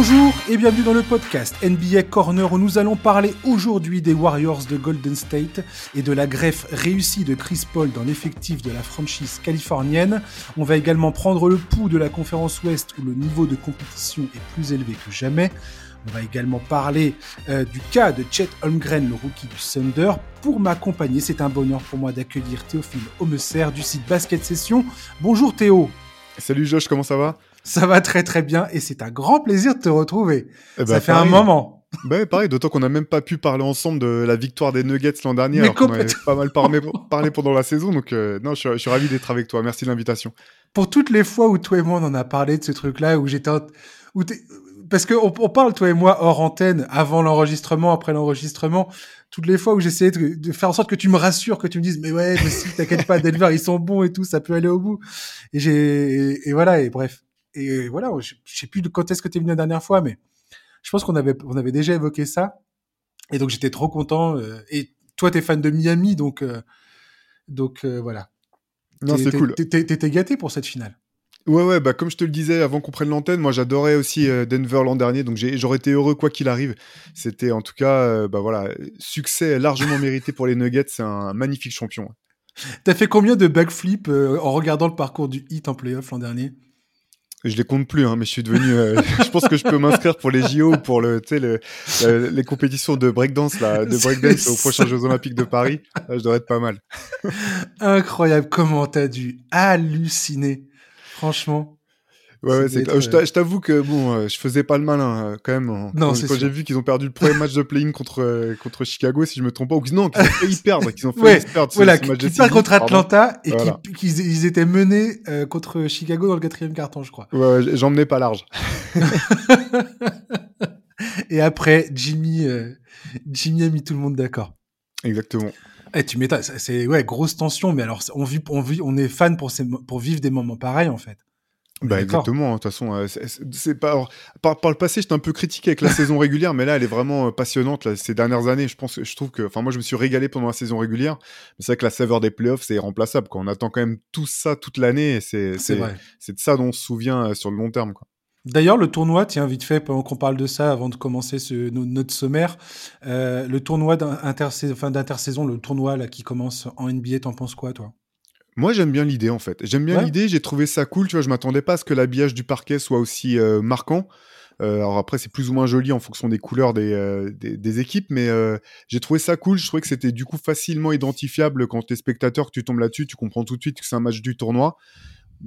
Bonjour et bienvenue dans le podcast NBA Corner où nous allons parler aujourd'hui des Warriors de Golden State et de la greffe réussie de Chris Paul dans l'effectif de la franchise californienne. On va également prendre le pouls de la conférence Ouest où le niveau de compétition est plus élevé que jamais. On va également parler euh, du cas de Chet Holmgren, le rookie du Thunder. Pour m'accompagner, c'est un bonheur pour moi d'accueillir Théophile Homesser du site Basket Session. Bonjour Théo. Salut Josh, comment ça va? Ça va très très bien et c'est un grand plaisir de te retrouver. Eh ben, ça fait un moment. Bah, pareil, d'autant qu'on n'a même pas pu parler ensemble de la victoire des Nuggets l'an dernier, Mais alors qu'on avait pas mal parlé, parlé pendant la saison. Donc, euh, non, je suis, je suis ravi d'être avec toi. Merci de l'invitation. Pour toutes les fois où toi et moi on en a parlé de ce truc-là, où j'étais, où parce que on, on parle toi et moi hors antenne, avant l'enregistrement, après l'enregistrement, toutes les fois où j'essayais de, de faire en sorte que tu me rassures, que tu me dises mais ouais, mais si t'inquiète pas, Denver ils sont bons et tout, ça peut aller au bout. Et j'ai et, et voilà et bref et voilà, je, je sais plus de quand est-ce que t'es venu la dernière fois, mais je pense qu'on avait on avait déjà évoqué ça. Et donc j'étais trop content. euh, et toi t'es fan de Miami, donc euh, donc euh, voilà. Non, c'est cool. T'étais gâté pour cette finale. Ouais, ouais, bah, comme je te le disais avant qu'on prenne l'antenne, moi j'adorais aussi Denver l'an dernier, donc j'aurais été heureux quoi qu'il arrive. C'était en tout cas, euh, bah voilà, succès largement mérité pour les Nuggets. C'est un magnifique champion. T'as fait combien de backflips en regardant le parcours du hit en playoff l'an dernier? Je les compte plus, hein, mais je suis devenu. euh, je pense que je peux m'inscrire pour les JO ou pour le, tu sais, le, le- les compétitions de breakdance, là, de breakdance aux prochains Jeux Olympiques de Paris. Là, je devrais être pas mal. Incroyable, comment t'as dû halluciner. Franchement. Ouais, ouais, c'est clair. Je t'a- je t'avoue que bon, euh, je faisais pas le malin euh, quand même. hein. Non, quand quand j'ai vu qu'ils ont perdu le premier match de play-in contre euh, contre Chicago, si je me trompe pas, ou qu'ils- non, qu'ils ont failli perdre, qu'ils ont failli Ouais, perdre. Voilà, ce qui, match qui décisif, perd contre. Atlanta et Voilà. qu'ils ils étaient menés euh, contre Chicago dans le quatrième carton, je crois. Ouais, ouais, j'en menais pas large. Et après, Jimmy, euh, Jimmy a mis tout le monde d'accord. Exactement. Eh, tu m'étonnes, c'est ouais, grosse tension, mais alors on vit, on vit, on est fan pour ces, pour vivre des moments pareils en fait. Bah exactement. De toute façon, euh, c'est- pas par, par le passé, j'étais un peu critiqué avec la saison régulière, mais là, elle est vraiment euh, passionnante. Là, ces dernières années, je pense, je trouve que, enfin, moi, je me suis régalé pendant la saison régulière. Mais c'est vrai que la saveur des playoffs, c'est irremplaçable. Quoi. On attend quand même tout ça toute l'année. C'est de ça dont on se souvient euh, sur le long terme. Quoi. D'ailleurs, le tournoi, tiens, vite fait, pendant qu'on parle de ça, avant de commencer ce, no- notre sommaire, euh, le tournoi d'intersaison, enfin, le tournoi là qui commence en NBA, t'en penses quoi, toi? Moi, j'aime bien l'idée en fait. J'aime bien Ouais. l'idée. J'ai trouvé ça cool. Tu vois, je m'attendais pas à ce que l'habillage du parquet soit aussi euh, marquant. Euh, alors après, c'est plus ou moins joli en fonction des couleurs des, euh, des, des équipes, mais euh, j'ai trouvé ça cool. Je trouvais que c'était du coup facilement identifiable quand t'es spectateur, que tu tombes là-dessus, tu comprends tout de suite que c'est un match du tournoi.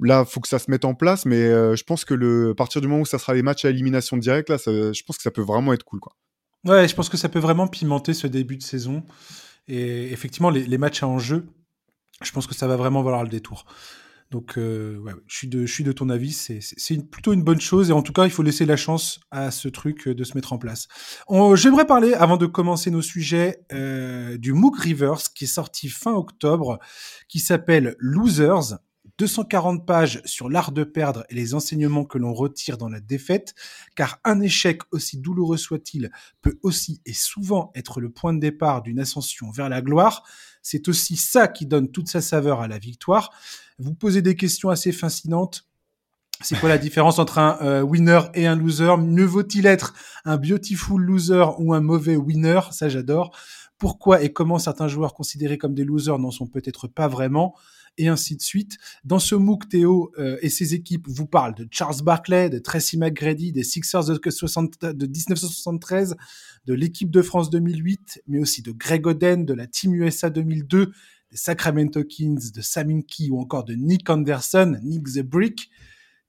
Là, faut que ça se mette en place, mais je pense que le, à partir du moment où ça sera les matchs à élimination directe, là, ça- je pense que ça peut vraiment être cool. Quoi. Ouais, je pense que ça peut vraiment pimenter ce début de saison. Et effectivement, les, les matchs à enjeu, je pense que ça va vraiment valoir le détour. Donc, euh, je, suis de, ton avis, c'est plutôt une bonne chose. Et en tout cas, il faut laisser la chance à ce truc euh, de se mettre en place. J'aimerais parler, avant de commencer nos sujets, euh, du MOOC Rivers qui est sorti fin octobre, qui s'appelle Losers. 240 pages sur l'art de perdre et les enseignements que l'on retire dans la défaite, car un échec, aussi douloureux soit-il, peut aussi et souvent être le point de départ d'une ascension vers la gloire. C'est aussi ça qui donne toute sa saveur à la victoire. Vous posez des questions assez fascinantes. C'est quoi la différence entre un euh, winner et un loser? Mieux vaut-il être un beautiful loser ou un mauvais winner? Ça, j'adore. Pourquoi et comment certains joueurs considérés comme des losers n'en sont peut-être pas vraiment? Et ainsi de suite. Dans ce MOOC, Théo euh, et ses équipes vous parlent de Charles Barkley, de Tracy McGrady, des Sixers de, 60 de 1973, de l'équipe de France 2008, mais aussi de Greg Oden, de la Team USA 2002, des Sacramento Kings, de Saminki ou encore de Nick Anderson, Nick the Brick.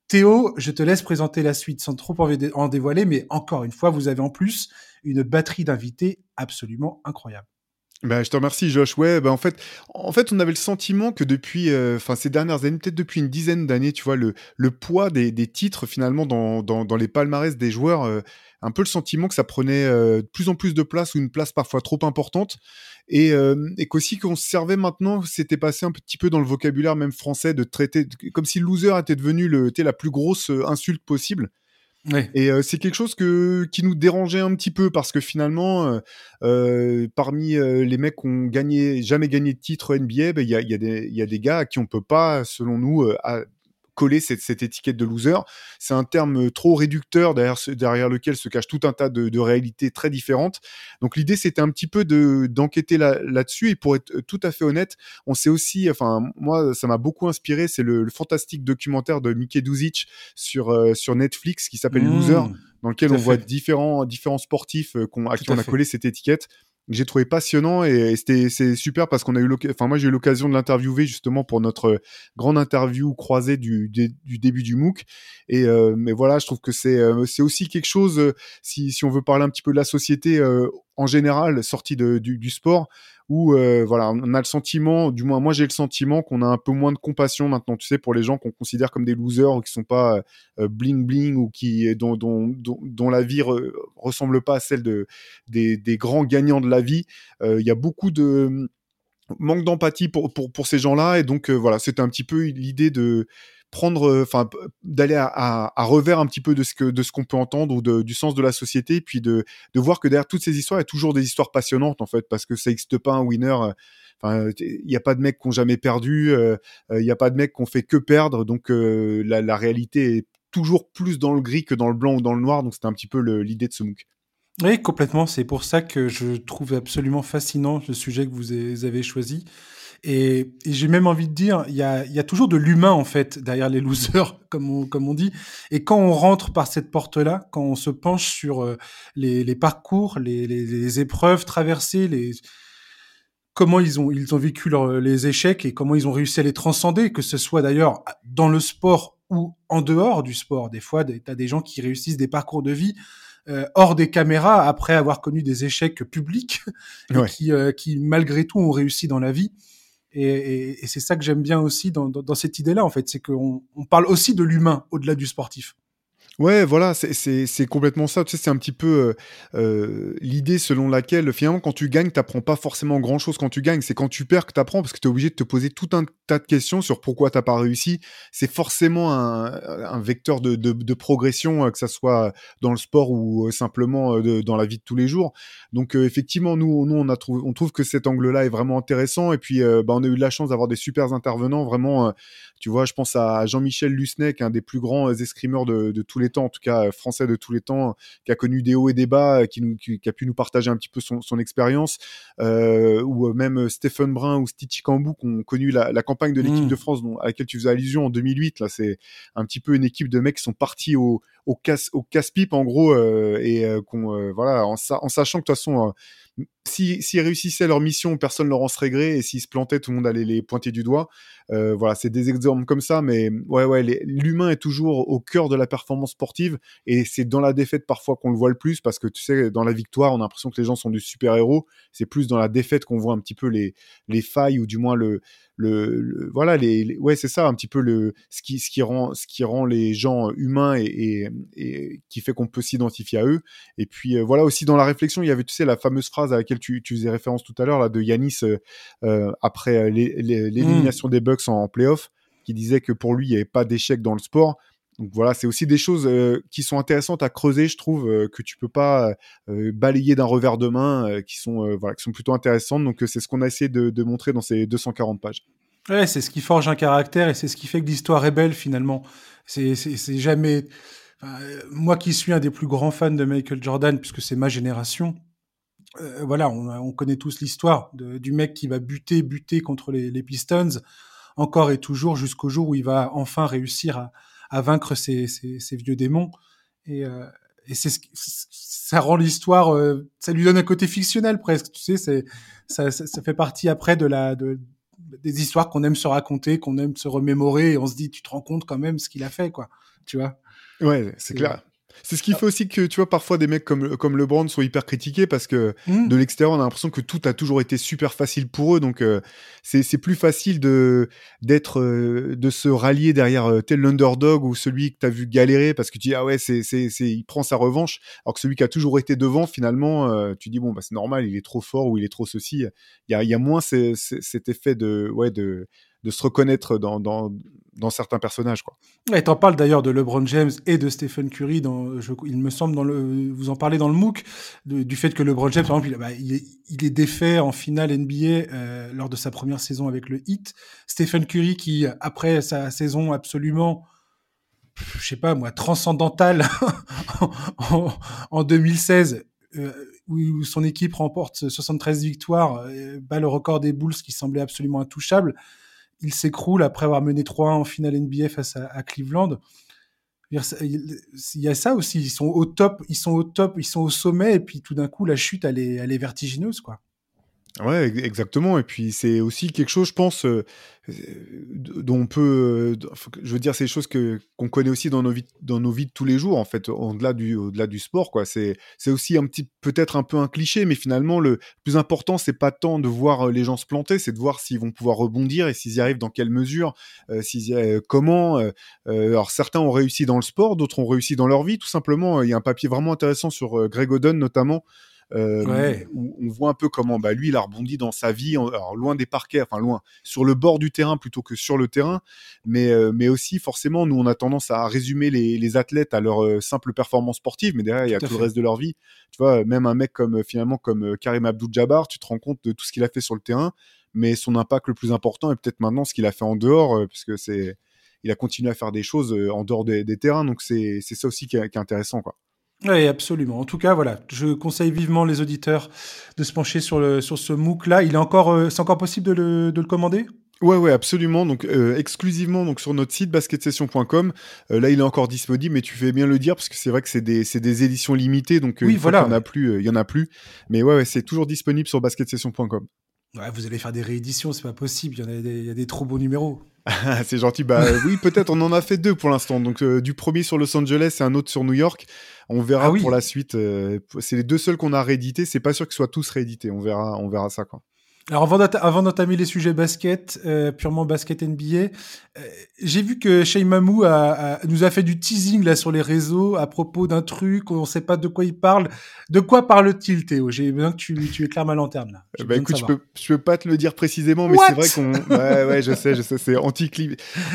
Théo, je te laisse présenter la suite sans trop en dévoiler, mais encore une fois, vous avez en plus une batterie d'invités absolument incroyable. Bah, je te remercie, Josh. Ouais, bah, en fait, en fait, on avait le sentiment que depuis, euh, enfin, ces dernières années, peut-être depuis une dizaine d'années, tu vois, le, le poids des, des titres finalement dans, dans, dans les palmarès des joueurs, euh, un peu le sentiment que ça prenait euh, de plus en plus de place ou une place parfois trop importante, et, et qu'aussi qu'on se servait maintenant, c'était passé un petit peu dans le vocabulaire même français de traiter comme si le loser était devenu le, la plus grosse insulte possible. Et euh, c'est quelque chose que, qui nous dérangeait un petit peu parce que finalement, euh, euh, parmi euh, les mecs qui ont gagné, jamais gagné de titre NBA, ben, il y, a, des- gars à qui on peut pas, selon nous, coller cette, cette étiquette de loser. C'est un terme trop réducteur derrière, derrière lequel se cache tout un tas de, de réalités très différentes. Donc l'idée, c'était un petit peu de d'enquêter là, là-dessus. Et pour être tout à fait honnête, on sait aussi, enfin moi, ça m'a beaucoup inspiré. C'est le, le, fantastique documentaire de Mickey Duzic sur euh, sur Netflix qui s'appelle mmh, Loser, dans lequel on fait. voit différents différents sportifs euh, à qui on a collé cette étiquette j'ai trouvé passionnant et, c'était c'est super parce qu'on a eu enfin moi j'ai eu l'occasion de l'interviewer justement pour notre grande interview croisée du, du début du MOOC et euh, mais voilà je trouve que c'est euh, c'est aussi quelque chose euh, si si on veut parler un petit peu de la société en général sortie de, du, sport où euh, voilà, on a le sentiment, du moins moi j'ai le sentiment qu'on a un peu moins de compassion maintenant, tu sais, pour les gens qu'on considère comme des losers ou qui sont pas euh, bling bling ou qui dont, dont, dont, la vie ressemble pas à celle de des, des grands gagnants de la vie. Euh, il y a beaucoup de manque d'empathie pour, pour, pour ces gens-là et donc voilà, c'était un petit peu l'idée de euh, d'aller à, revers un petit peu de ce que de ce qu'on peut entendre ou du sens de la société, puis de, de voir que derrière toutes ces histoires, il y a toujours des histoires passionnantes en fait, parce que ça n'existe pas un winner. Euh, enfin, il n'y a pas de mecs qui ont jamais perdu, euh, il n'y a pas de mecs qui ont fait que perdre, donc la, la, réalité est toujours plus dans le gris que dans le blanc ou dans le noir, donc c'était un petit peu l'idée de ce MOOC. Oui, complètement. C'est pour ça que je trouve absolument fascinant le sujet que vous avez choisi. Et, j'ai même envie de dire, il y a, y a, toujours de l'humain en fait derrière les losers, comme on, comme on dit. Et quand on rentre par cette porte-là, quand on se penche sur euh, les, les parcours, les, les, les, épreuves traversées, les comment ils ont ils ont vécu les échecs et comment ils ont réussi à les transcender, que ce soit d'ailleurs dans le sport ou en dehors du sport. Des fois, tu as des gens qui réussissent des parcours de vie euh, hors des caméras après avoir connu des échecs publics et qui, euh, qui malgré tout ont réussi dans la vie. Et, c'est ça que j'aime bien aussi dans cette idée-là, en fait, c'est qu'on on parle aussi de l'humain au-delà du sportif. Ouais, voilà, c'est complètement ça. Tu sais, c'est un petit peu euh, euh, l'idée selon laquelle, finalement, quand tu gagnes, t'apprends pas forcément grand-chose quand tu gagnes. C'est quand tu perds que t'apprends parce que tu es obligé de te poser tout un tas de questions sur pourquoi t'as pas réussi. C'est forcément un, vecteur de, de, progression, euh, que ça soit dans le sport ou euh, simplement dans la vie de tous les jours. Donc, euh, effectivement, nous, nous on, on trouve que cet angle-là est vraiment intéressant. Et puis, bah, on a eu la chance d'avoir des super intervenants. Vraiment, tu vois, je pense à Jean-Michel Lusnek, un des plus grands escrimeurs de, de tous les temps, en tout cas euh, français de tous les temps, qui a connu des hauts et des bas, euh, qui, nous, qui, a pu nous partager un petit peu son, son expérience, euh, ou même Stephen Brun ou Stitchy Kambou qui ont connu la, la campagne de l'équipe mmh. de France dont, à laquelle tu faisais allusion en 2008. Là, c'est un petit peu une équipe de mecs qui sont partis au, au casse au casse-pipe en gros euh, et qu'on voilà en, sachant que de toute façon s'ils si, réussissaient leur mission, personne ne leur en serait gré, et s'ils se plantaient, tout le monde allait les pointer du doigt. Euh, voilà, c'est des exemples comme ça, mais ouais, ouais, l'humain est toujours au cœur de la performance sportive, et c'est dans la défaite parfois qu'on le voit le plus, parce que tu sais, dans la victoire, on a l'impression que les gens sont du super-héros, c'est plus dans la défaite qu'on voit un petit peu les, les failles, ou du moins le, le, voilà les, ouais c'est ça un petit peu le ce qui ce qui rend ce qui rend les gens humains et, et, et qui fait qu'on peut s'identifier à eux et puis euh, voilà aussi dans la réflexion il y avait tu sais la fameuse phrase à laquelle tu, tu faisais référence tout à l'heure là de Yanis euh, euh après euh, l'élimination mmh. des Bucks en, en playoff qui disait que pour lui il n'y avait pas d'échec dans le sport donc voilà, c'est aussi des choses euh, qui sont intéressantes à creuser, je trouve, euh, que tu peux pas euh, balayer d'un revers de main, qui sont voilà, qui sont plutôt intéressantes. Donc c'est ce qu'on a essayé de, montrer dans ces 240 pages. Ouais, c'est ce qui forge un caractère et c'est ce qui fait que l'histoire est belle finalement. C'est jamais moi qui suis un des plus grands fans de Michael Jordan puisque c'est ma génération. voilà, on, on, connaît tous l'histoire du mec qui va buter, buter contre les Pistons encore et toujours jusqu'au jour où il va enfin réussir à à vaincre ces, ces, vieux démons. Et, euh, et c'est ça rend l'histoire, euh, ça lui donne un côté fictionnel presque. Tu sais, c'est ça, ça, fait partie après de la de, des histoires qu'on aime se raconter, qu'on aime se remémorer. Et on se dit, tu te rends compte quand même ce qu'il a fait, quoi. Tu vois. Ouais, c'est clair. C'est ce qui fait aussi que, tu vois, parfois des mecs comme, comme LeBron sont hyper critiqués parce que mmh. de l'extérieur, on a l'impression que tout a toujours été super facile pour eux. Donc, euh, c'est plus facile de, d'être, euh, de se rallier derrière euh, tel underdog ou celui que tu as vu galérer parce que tu dis, ah ouais, c'est, c'est, il prend sa revanche. Alors que celui qui a toujours été devant, finalement, tu dis, bon, bah, c'est normal, il est trop fort ou il est trop ceci. Il y a, y a moins cet effet de, ouais, de, de se reconnaître dans, dans, certains personnages. Quoi. Et t'en parles d'ailleurs de LeBron James et de Stephen Curry. Dans, il me semble, vous en parlez dans le MOOC, du fait que LeBron James, par exemple, il, bah, est, défait en finale NBA euh, lors de sa première saison avec le Heat. Stephen Curry qui, après sa saison absolument, je sais pas moi, transcendantale en, en, 2016, euh, où son équipe remporte 73 victoires, euh, bat le record des Bulls qui semblait absolument intouchable il s'écroule après avoir mené 3-1 en finale NBA face à, Cleveland. Il y a ça aussi, ils sont au top, ils sont au top, ils sont au sommet, et puis tout d'un coup, la chute, elle est, elle est vertigineuse, quoi. Ouais, exactement. Et puis c'est aussi quelque chose, je pense, euh, dont on peut. Euh, je veux dire, c'est des choses que qu'on connaît aussi dans nos vies, dans nos vies de tous les jours, en fait, au-delà du, au-delà du sport. C'est, c'est aussi un petit, peut-être un peu un cliché, mais finalement, le plus important, c'est pas tant de voir euh, les gens se planter, c'est de voir s'ils vont pouvoir rebondir et s'ils y arrivent dans quelle mesure, s'ils comment. alors certains ont réussi dans le sport, d'autres ont réussi dans leur vie, tout simplement. Il y a un papier vraiment intéressant sur Greg Oden notamment euh, où on voit un peu comment bah, lui, il a rebondi dans sa vie, alors loin des parquets, enfin loin, sur le bord du terrain plutôt que sur le terrain, mais, euh, mais aussi forcément, nous, on a tendance à résumer les, les athlètes à leur euh, simple performance sportive, mais derrière, il y a tout, le reste de leur vie. Tu vois, même un mec comme finalement comme Karim Abdul-Jabbar, tu te rends compte de tout ce qu'il a fait sur le terrain, mais son impact le plus important est peut-être maintenant ce qu'il a fait en dehors, puisque c'est il a continué à faire des choses en dehors des, des terrains, donc c'est ça aussi qui est, qui est intéressant, quoi. Oui, absolument. En tout cas, voilà, je conseille vivement les auditeurs de se pencher sur, le, sur ce MOOC-là. Il est encore, euh, c'est encore possible de le, de le commander? Ouais, ouais, absolument. Donc, euh, exclusivement donc sur notre site basketsession.com. Euh, là, il est encore disponible, mais tu fais bien le dire parce que c'est vrai que c'est des, des, éditions limitées, donc oui, voilà. il y en a plus, il y en a plus. Mais ouais, ouais c'est toujours disponible sur basketsession.com. Ouais, vous allez faire des rééditions, c'est pas possible. Il y, en a des, il y a des trop beaux numéros. c'est gentil. Bah oui, peut-être on en a fait deux pour l'instant. Donc du premier sur Los Angeles et un autre sur New York. On verra ah pour la suite. Euh, c'est les deux seuls qu'on a réédités. C'est pas sûr qu'ils soient tous réédités. On verra, on verra ça quoi. Alors avant d'entamer les sujets basket, euh, purement basket NBA, euh, j'ai vu que Shane Mamou a, nous a fait du teasing là sur les réseaux à propos d'un truc, on ne sait pas de quoi il parle. De quoi parle-t-il, Théo? J'ai besoin que tu, tu éclaires ma lanterne là. Bah écoute, je peux, je peux pas te le dire précisément, mais c'est vrai qu'on, ouais, ouais, je sais, je sais, c'est anti,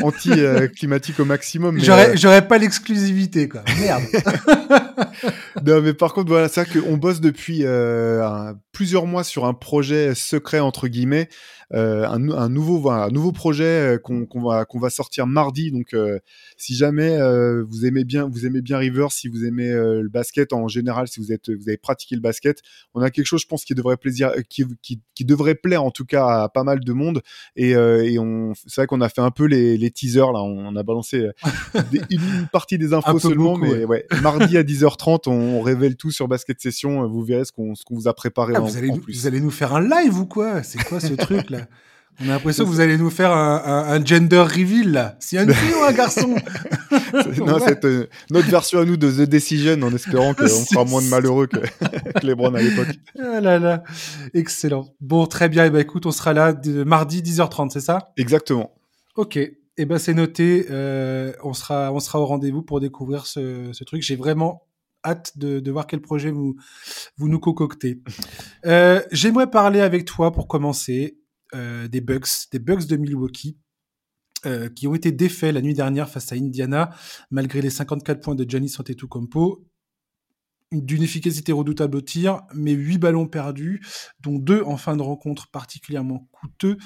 anti climatique au maximum. J'aurais, j'aurais pas l'exclusivité quoi. Merde. non, mais par contre, voilà, c'est vrai qu'on bosse depuis euh, plusieurs mois sur un projet secret entre guillemets euh, un, nouveau, un nouveau projet euh, qu'on va, qu'on va sortir mardi. Donc, euh, si jamais vous aimez bien, vous aimez bien River, si vous aimez le basket en général, si vous êtes, vous avez pratiqué le basket, on a quelque chose, je pense, qui devrait plaisir, qui, qui, qui devrait plaire en tout cas à pas mal de monde. Et, et on, c'est vrai qu'on a fait un peu les, les teasers là, on, a balancé une partie des infos seulement, mais ouais. mardi à 10h30, on, révèle tout sur Basket Session. Vous verrez ce qu'on, qu'on vous a préparé ah, en, vous, allez plus. vous allez nous faire un live ou quoi? C'est quoi ce truc là? On a l'impression que vous allez nous faire un, gender reveal là. C'est une fille ou un garçon Non, c'est euh, notre version à nous de The Decision en espérant qu'on fera moins de malheureux que, les Browns à l'époque. Ah là là, excellent. Bon, très bien. Et eh ben, écoute, on sera là mardi 10h30, c'est ça? Exactement. Ok. Et eh ben c'est noté. Euh, on sera, on sera au rendez-vous pour découvrir ce, truc. J'ai vraiment hâte de, voir quel projet vous, vous nous concoctez. Euh, j'aimerais parler avec toi pour commencer euh, des Bucks, des de Milwaukee. Euh, qui ont été défaits la nuit dernière face à Indiana, malgré les 54 points de Giannis Antetokounmpo, d'une efficacité redoutable au tir, mais 8 ballons perdus, dont 2 en fin de rencontre particulièrement coûteux.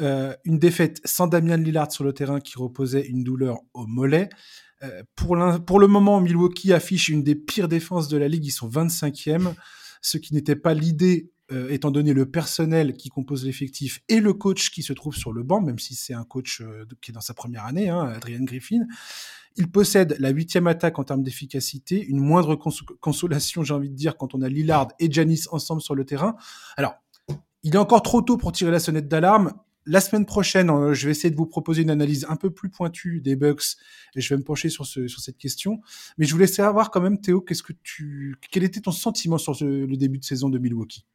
Euh, une défaite sans Damian Lillard sur le terrain qui reposait une douleur au mollet. pour, pour, le moment, Milwaukee affiche une des pires défenses de la ligue, ils sont 25e, ce qui n'était pas l'idée euh, étant donné le personnel qui compose l'effectif et le coach qui se trouve sur le banc, même si c'est un coach euh, qui est dans sa première année, hein, Adrian Griffin. Il possède la huitième attaque en termes d'efficacité, une moindre consolation, j'ai envie de dire, quand on a Lillard et Janis ensemble sur le terrain. Alors, il est encore trop tôt pour tirer la sonnette d'alarme. La semaine prochaine, euh, je vais essayer de vous proposer une analyse un peu plus pointue des Bucks et je vais me pencher sur, ce, sur cette question. Mais je voulais savoir quand même, Théo, qu'est-ce que tu, quel était ton sentiment sur le début de saison de Milwaukee?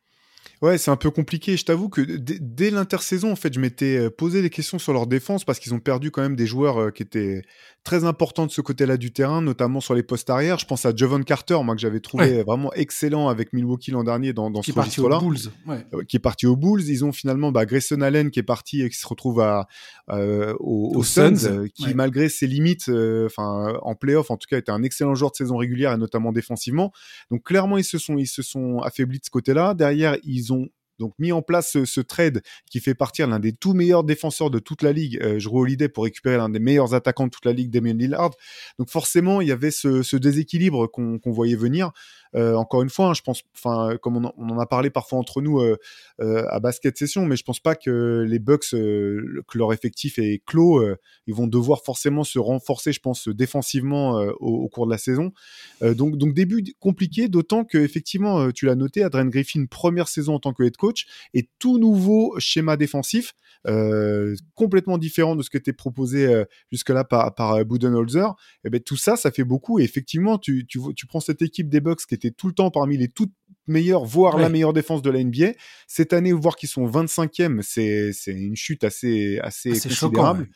Ouais, c'est un peu compliqué. Je t'avoue que dès l'intersaison, en fait, je m'étais euh, posé des questions sur leur défense parce qu'ils ont perdu quand même des joueurs euh, qui étaient très importants de ce côté-là du terrain, notamment sur les postes arrière. Je pense à Jovan Carter, moi que j'avais trouvé vraiment excellent avec Milwaukee l'an dernier dans, dans qui ce registre-là. Ouais. Euh, qui est parti aux Bulls. Ils ont finalement bah, Grayson Allen qui est parti et qui se retrouve à, euh, aux, aux, Suns, Suns qui ouais. malgré ses limites, enfin en playoff en tout cas, était un excellent joueur de saison régulière et notamment défensivement. Donc clairement, ils se sont, ils se sont affaiblis de ce côté-là. Derrière, ils ont donc mis en place ce, trade qui fait partir l'un des tout meilleurs défenseurs de toute la ligue, euh, Holiday, pour récupérer l'un des meilleurs attaquants de toute la ligue, Damien Lillard. Donc forcément, il y avait ce, déséquilibre qu'on qu voyait venir. Euh, encore une fois, hein, je pense, enfin, comme on, en a parlé parfois entre nous euh, euh, à basket session, mais je pense pas que les Bucks, que leur effectif est clos, ils vont devoir forcément se renforcer, je pense, défensivement au, cours de la saison. donc, donc début compliqué, d'autant que effectivement, tu l'as noté, Adrian Griffin première saison en tant que head coach et tout nouveau schéma défensif. Complètement différent de ce qui était proposé jusque-là par, par Budenholzer, et ben tout ça, ça fait beaucoup. Et effectivement, tu, tu, tu prends cette équipe des Bucks qui était tout le temps parmi les toutes meilleures, voire ouais. la meilleure défense de la NBA. Cette année, voir qu'ils sont 25e, c'est une chute assez, assez, assez considérable.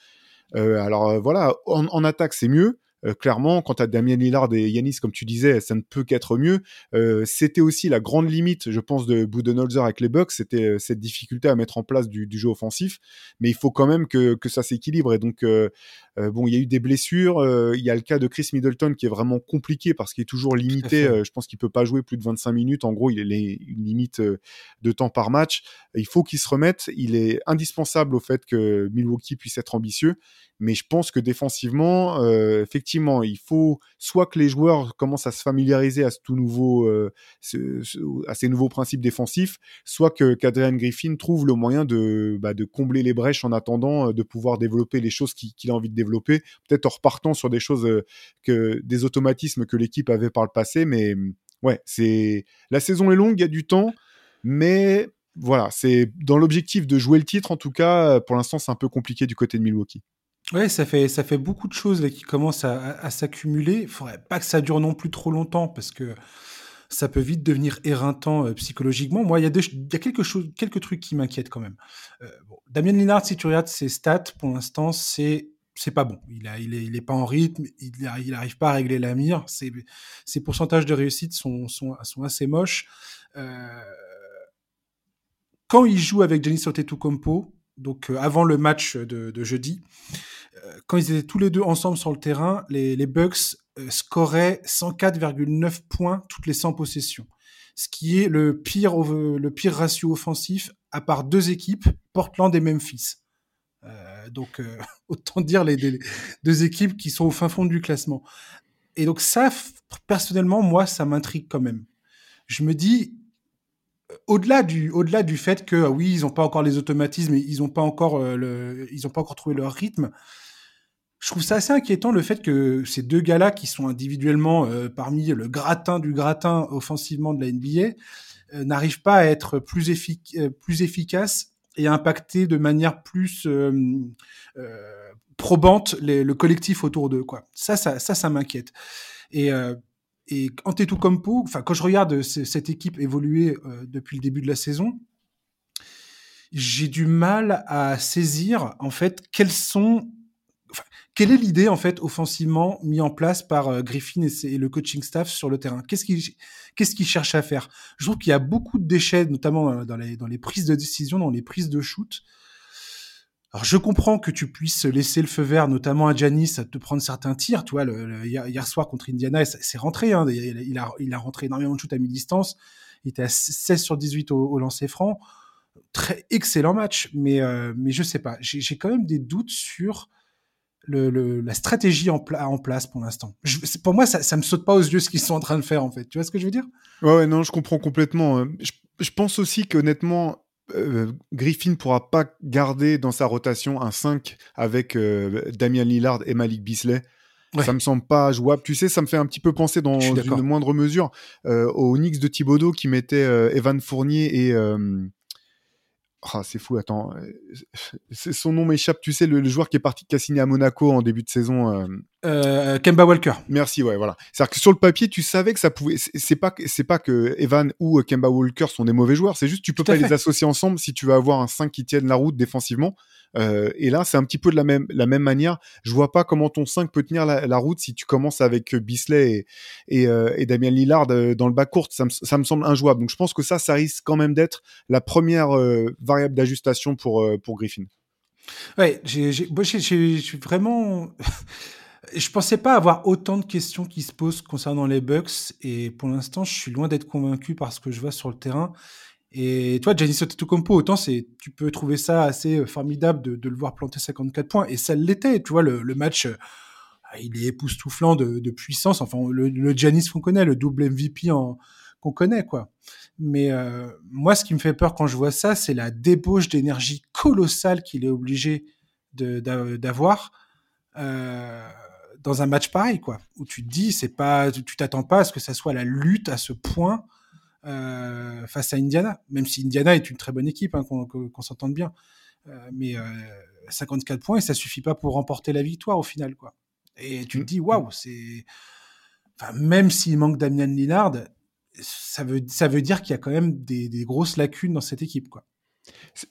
Choquant, ouais. alors voilà, en, en attaque, c'est mieux. Euh, clairement, quant à Damien Lillard et Yanis, comme tu disais, ça ne peut qu'être mieux. Euh, c'était aussi la grande limite, je pense, de Budenholzer avec les Bucks, c'était euh, cette difficulté à mettre en place du, du, jeu offensif. Mais il faut quand même que, que ça s'équilibre. Et donc, euh, euh, bon, il y a eu des blessures. il y a le cas de Chris Middleton qui est vraiment compliqué parce qu'il est toujours limité. je pense qu'il peut pas jouer plus de 25 minutes. En gros, il est une limite de temps par match. Il faut qu'il se remette. Il est indispensable au fait que Milwaukee puisse être ambitieux. Mais je pense que défensivement, euh, effectivement, il faut soit que les joueurs commencent à se familiariser à ce tout nouveau, euh, ce, ce, à ces nouveaux principes défensifs, soit que qu'Adrian Griffin trouve le moyen de, bah, de combler les brèches en attendant euh, de pouvoir développer les choses qu'il qu a envie de développer, peut-être en repartant sur des choses euh, que des automatismes que l'équipe avait par le passé. Mais ouais, c'est la saison est longue, il y a du temps, mais voilà, c'est dans l'objectif de jouer le titre en tout cas. Pour l'instant, c'est un peu compliqué du côté de Milwaukee. Ouais, ça fait, ça fait beaucoup de choses qui commencent à, s'accumuler. Faudrait pas que ça dure non plus trop longtemps parce que ça peut vite devenir éreintant euh, psychologiquement. Moi, il y a, y a quelque chose, quelques trucs qui m'inquiètent quand même. Euh, bon, Damien Lillard, si tu regardes ses stats, pour l'instant, c'est c'est pas bon. Il, il, est, pas en rythme, il, il arrive pas à régler la mire. Ses, pourcentages de réussite sont, assez moches. Euh, quand il joue avec Giannis Antetokounmpo, donc euh, avant le match de, jeudi, euh, quand ils étaient tous les deux ensemble sur le terrain, les, Bucks scoraient 104,9 points toutes les 100 possessions, ce qui est le pire, le pire ratio offensif à part deux équipes, Portland et Memphis. Euh, donc euh, autant dire les, deux équipes qui sont au fin fond du classement. Et donc ça, personnellement, moi, ça m'intrigue quand même. Je me dis, au-delà du, au-delà du fait que oui, ils n'ont pas encore les automatismes, ils n'ont pas encore euh, le, ils ont pas encore trouvé leur rythme. Je trouve ça assez inquiétant le fait que ces deux gars-là, qui sont individuellement euh, parmi le gratin du gratin offensivement de la NBA, euh, n'arrivent pas à être plus, plus efficaces et impacter de manière plus euh, probante les, le collectif autour d'eux. Quoi. Ça, ça, ça, ça m'inquiète. Et et Antetokounmpo, enfin quand je regarde cette équipe évoluer euh, depuis le début de la saison, j'ai du mal à saisir en fait quelles sont quelle est l'idée en fait offensivement mis en place par euh, Griffin et, le coaching staff sur le terrain? Qu'est-ce qu'ils qu'est-ce cherchent à faire? Je trouve qu'il y a beaucoup de déchets, notamment dans les dans les prises de décision, dans les prises de shoot. Alors je comprends que tu puisses laisser le feu vert, notamment à Janis, à te prendre certains tirs. Tu le, le, hier soir contre Indiana, c'est rentré. Hein, il, a, il a rentré énormément de shoot à mi-distance. Il était à 16 sur 18 au, au lancer franc. Très excellent match, mais euh, mais je sais pas. J'ai quand même des doutes sur le, le, la stratégie en, pla en place pour l'instant. Pour moi, ça, ça me saute pas aux yeux ce qu'ils sont en train de faire en fait. Tu vois ce que je veux dire? Ouais, ouais, non, je comprends complètement. Je, je pense aussi qu'honnêtement, euh, Griffin pourra pas garder dans sa rotation un 5 avec euh, Damien Lillard et Malik Bisley. Ouais. Ça me semble pas jouable. Tu sais, ça me fait un petit peu penser dans une moindre mesure euh, aux Knicks de Thibodeau qui mettaient euh, Evan Fournier et Ah, c'est fou, attends. Son nom m'échappe, tu sais, le, joueur qui est parti, qui a signé à Monaco en début de saison. Euh... Kemba Walker. Merci, ouais, voilà. C'est-à-dire que sur le papier, tu savais que ça pouvait. C'est pas, c'est pas que Evan ou Kemba Walker sont des mauvais joueurs, c'est juste tu peux pas les associer ensemble si tu veux avoir un 5 qui tienne la route défensivement. Euh, et là, c'est un petit peu de la même, manière. Je vois pas comment ton 5 peut tenir la, route si tu commences avec euh, Bisley euh, et Damien Lillard dans le bas court. Ça me, semble injouable. Donc je pense que ça, ça risque quand même d'être la première variable d'ajustation pour, pour Griffin. Ouais, j'ai vraiment. je pensais pas avoir autant de questions qui se posent concernant les Bucks et pour l'instant, je suis loin d'être convaincu par ce que je vois sur le terrain. Et toi, Giannis Antetokounmpo, autant c'est, tu peux trouver ça assez euh, formidable de, le voir planter 54 points, et ça l'était. Tu vois, le, match, euh, il est époustouflant de, puissance. Enfin, le, le qu'on connaît, le double MVP qu'on connaît, quoi. Mais euh, moi, ce qui me fait peur quand je vois ça, c'est la débauche d'énergie colossale qu'il est obligé d'avoir dans un match pareil, quoi. Où tu te dis, c'est pas, tu t'attends pas à ce que ça soit la lutte à ce point euh, face à Indiana, même si Indiana est une très bonne équipe, hein, qu'on s'entende bien. Euh, mais 54 euh, points, et ça suffit pas pour remporter la victoire au final, quoi. Et tu te dis, waouh, c'est. Enfin, même s'il manque Damien Lillard, ça veut, ça veut dire qu'il y a quand même des, des grosses lacunes dans cette équipe, quoi.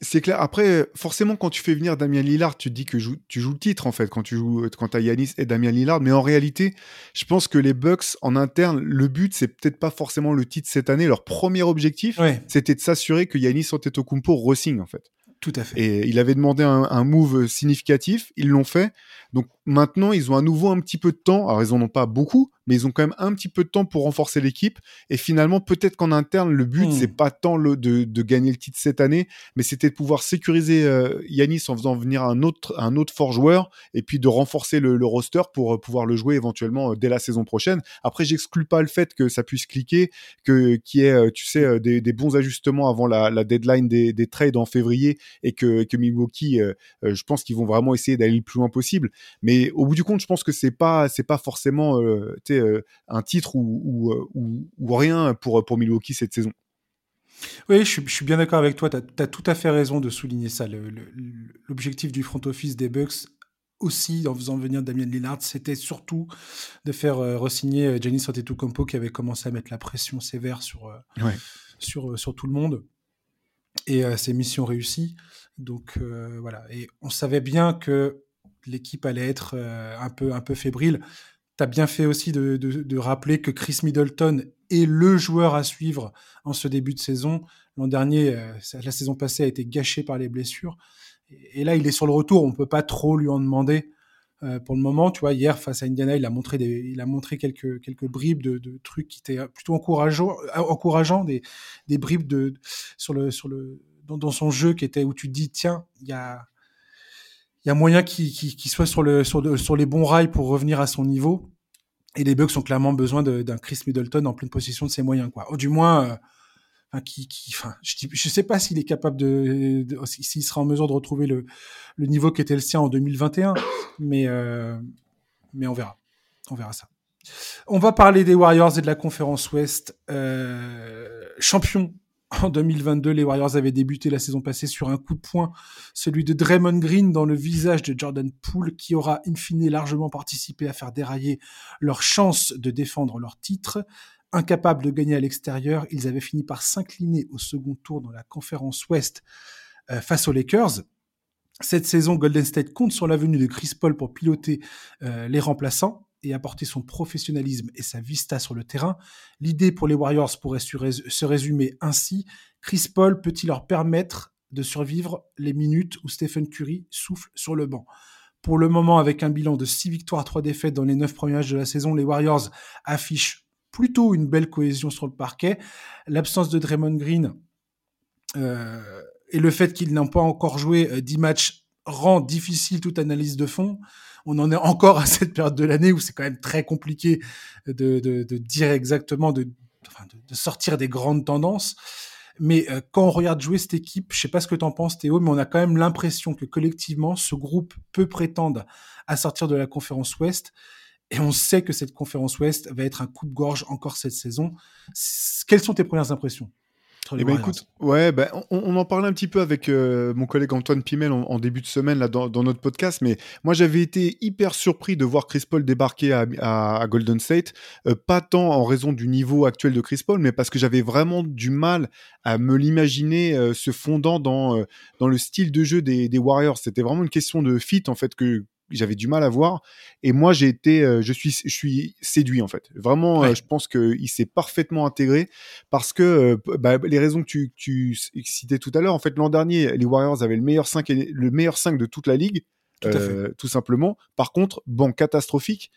C'est clair. Après, forcément, quand tu fais venir Damien Lillard, tu te dis que tu joues le titre, en fait, quand tu joues, quand as Yanis et Damien Lillard. Mais en réalité, je pense que les Bucks, en interne, le but, c'est peut-être pas forcément le titre cette année. Leur premier objectif, c'était de s'assurer que Yanis Antetokounmpo re-signe, en fait. Tout à fait. Et il avait demandé un, un move significatif. Ils l'ont fait. Donc maintenant, ils ont à nouveau un petit peu de temps. Alors, ils en ont pas beaucoup, mais ils ont quand même un petit peu de temps pour renforcer l'équipe. Et finalement, peut-être qu'en interne, le but, c'est hmm. pas tant le, de, de, gagner le titre cette année, mais c'était de pouvoir sécuriser euh, Yanis en faisant venir un autre, un autre fort joueur et puis de renforcer le, le roster pour euh, pouvoir le jouer éventuellement euh, dès la saison prochaine. Après, j'exclus pas le fait que ça puisse cliquer, que qu'il y ait, tu sais, des, des, bons ajustements avant la, la deadline des, des, trades en février et que, que Milwaukee, je pense qu'ils vont vraiment essayer d'aller le plus loin possible. Mais au bout du compte, je pense que c'est pas, c'est pas forcément, euh, un titre ou, euh, ou, ou, rien pour, pour Milwaukee cette saison. Oui, je suis, bien d'accord avec toi. Tu as, tout à fait raison de souligner ça. L'objectif du front office des Bucks aussi, en faisant venir Damien Lillard, c'était surtout de faire euh, re-signer euh, Giannis Antetokounmpo qui avait commencé à mettre la pression sévère sur, sur, sur tout le monde. Et c'est mission réussie. Donc voilà. Et on savait bien que l'équipe allait être un, peu, un peu fébrile. Tu as bien fait aussi de, rappeler que Chris Middleton est le joueur à suivre en ce début de saison. L'an dernier, euh, la saison passée a été gâchée par les blessures. Et, là, il est sur le retour. On ne peut pas trop lui en demander euh, pour le moment. Tu vois, hier, face à Indiana, il a montré, il a montré quelques, quelques bribes de, trucs qui étaient plutôt encourageants, euh, des, des bribes de, sur le, sur le, dans, son jeu qui était où tu te dis, tiens, il y a y a moyen qu'il soit sur, le, sur, sur, les bons rails pour revenir à son niveau. Et les Bucks ont clairement besoin d'un Chris Middleton en pleine possession de ses moyens, quoi. Ou du moins, euh, qui, qui, enfin, je, ne sais pas s'il est capable de, s'il sera en mesure de retrouver le, niveau qui était le sien en 2021, mais, euh, mais on verra, on verra ça. On va parler des Warriors et de la conférence Ouest, euh, champion en 2022, les Warriors avaient débuté la saison passée sur un coup de poing, celui de Draymond Green dans le visage de Jordan Poole, qui aura in fine largement participé à faire dérailler leur chance de défendre leur titre. Incapables de gagner à l'extérieur, ils avaient fini par s'incliner au second tour dans la conférence Ouest euh, face aux Lakers. Cette saison, Golden State compte sur la venue de Chris Paul pour piloter euh, les remplaçants et apporter son professionnalisme et sa vista sur le terrain, l'idée pour les Warriors pourrait se résumer ainsi. Chris Paul peut-il leur permettre de survivre les minutes où Stephen Curry souffle sur le banc? Pour le moment, avec un bilan de 6 victoires, 3 défaites dans les 9 premiers matchs de la saison, les Warriors affichent plutôt une belle cohésion sur le parquet. L'absence de Draymond Green euh, et le fait qu'ils n'ont pas encore joué 10 euh, matchs rend difficile toute analyse de fond on en est encore à cette période de l'année où c'est quand même très compliqué de, dire exactement, de, sortir des grandes tendances. Mais euh, quand on regarde jouer cette équipe, je sais pas ce que tu en penses Théo, mais on a quand même l'impression que collectivement, ce groupe peut prétendre à sortir de la conférence Ouest. Et on sait que cette conférence Ouest va être un coup-de-gorge encore cette saison. Quelles sont tes premières impressions? Eh ben écoute, ouais, ben, on, en parlait un petit peu avec euh, mon collègue Antoine Pimel en, début de semaine là, dans, notre podcast, mais moi j'avais été hyper surpris de voir Chris Paul débarquer à, Golden State, euh, pas tant en raison du niveau actuel de Chris Paul, mais parce que j'avais vraiment du mal à me l'imaginer euh, se fondant dans, dans le style de jeu des, des Warriors. C'était vraiment une question de fit en fait que, j'avais du mal à voir. Et moi, j'ai été, euh, je suis, je suis séduit en fait. Vraiment, euh, je pense qu'il s'est parfaitement intégré parce que euh, bah, les raisons que tu, tu citais tout à l'heure. En fait, l'an dernier, les Warriors avaient le meilleur 5 le meilleur 5 de toute la ligue, tout, tout simplement. Par contre, banc catastrophique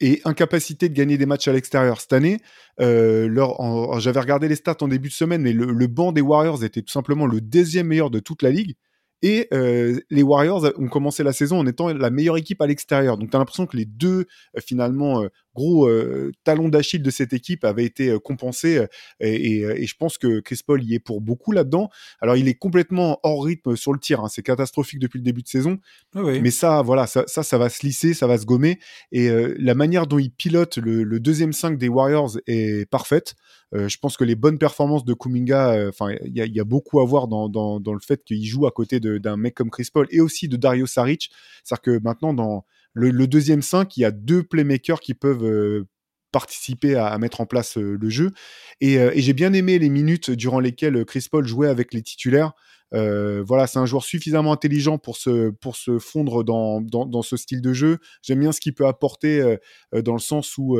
et incapacité de gagner des matchs à l'extérieur. Cette année, j'avais regardé les stats en début de semaine, mais le, le banc des Warriors était tout simplement le deuxième meilleur de toute la ligue. Et euh, les Warriors ont commencé la saison en étant la meilleure équipe à l'extérieur. Donc tu as l'impression que les deux, euh, finalement, euh, gros euh, talon d'Achille de cette équipe avait été euh, compensé euh, et, et, je pense que Chris Paul y est pour beaucoup là-dedans. Alors il est complètement hors rythme sur le tir, hein. c'est catastrophique depuis le début de saison, mais ça, voilà, ça, ça, ça, va se lisser, ça va se gommer et la manière dont il pilote le, le deuxième 5 des Warriors est parfaite. je pense que les bonnes performances de Kuminga, enfin, il y, y, a beaucoup à voir dans, dans, dans le fait qu'il joue à côté d'un mec comme Chris Paul et aussi de Dario Saric. C'est-à-dire que maintenant, dans, le, deuxième 5, il y a deux playmakers qui peuvent euh, participer à, mettre en place euh, le jeu. Euh, et, j'ai bien aimé les minutes durant lesquelles Chris Paul jouait avec les titulaires. voilà, c'est un joueur suffisamment intelligent pour se, pour se fondre dans, dans, ce style de jeu. J'aime bien ce qu'il peut apporter dans le sens où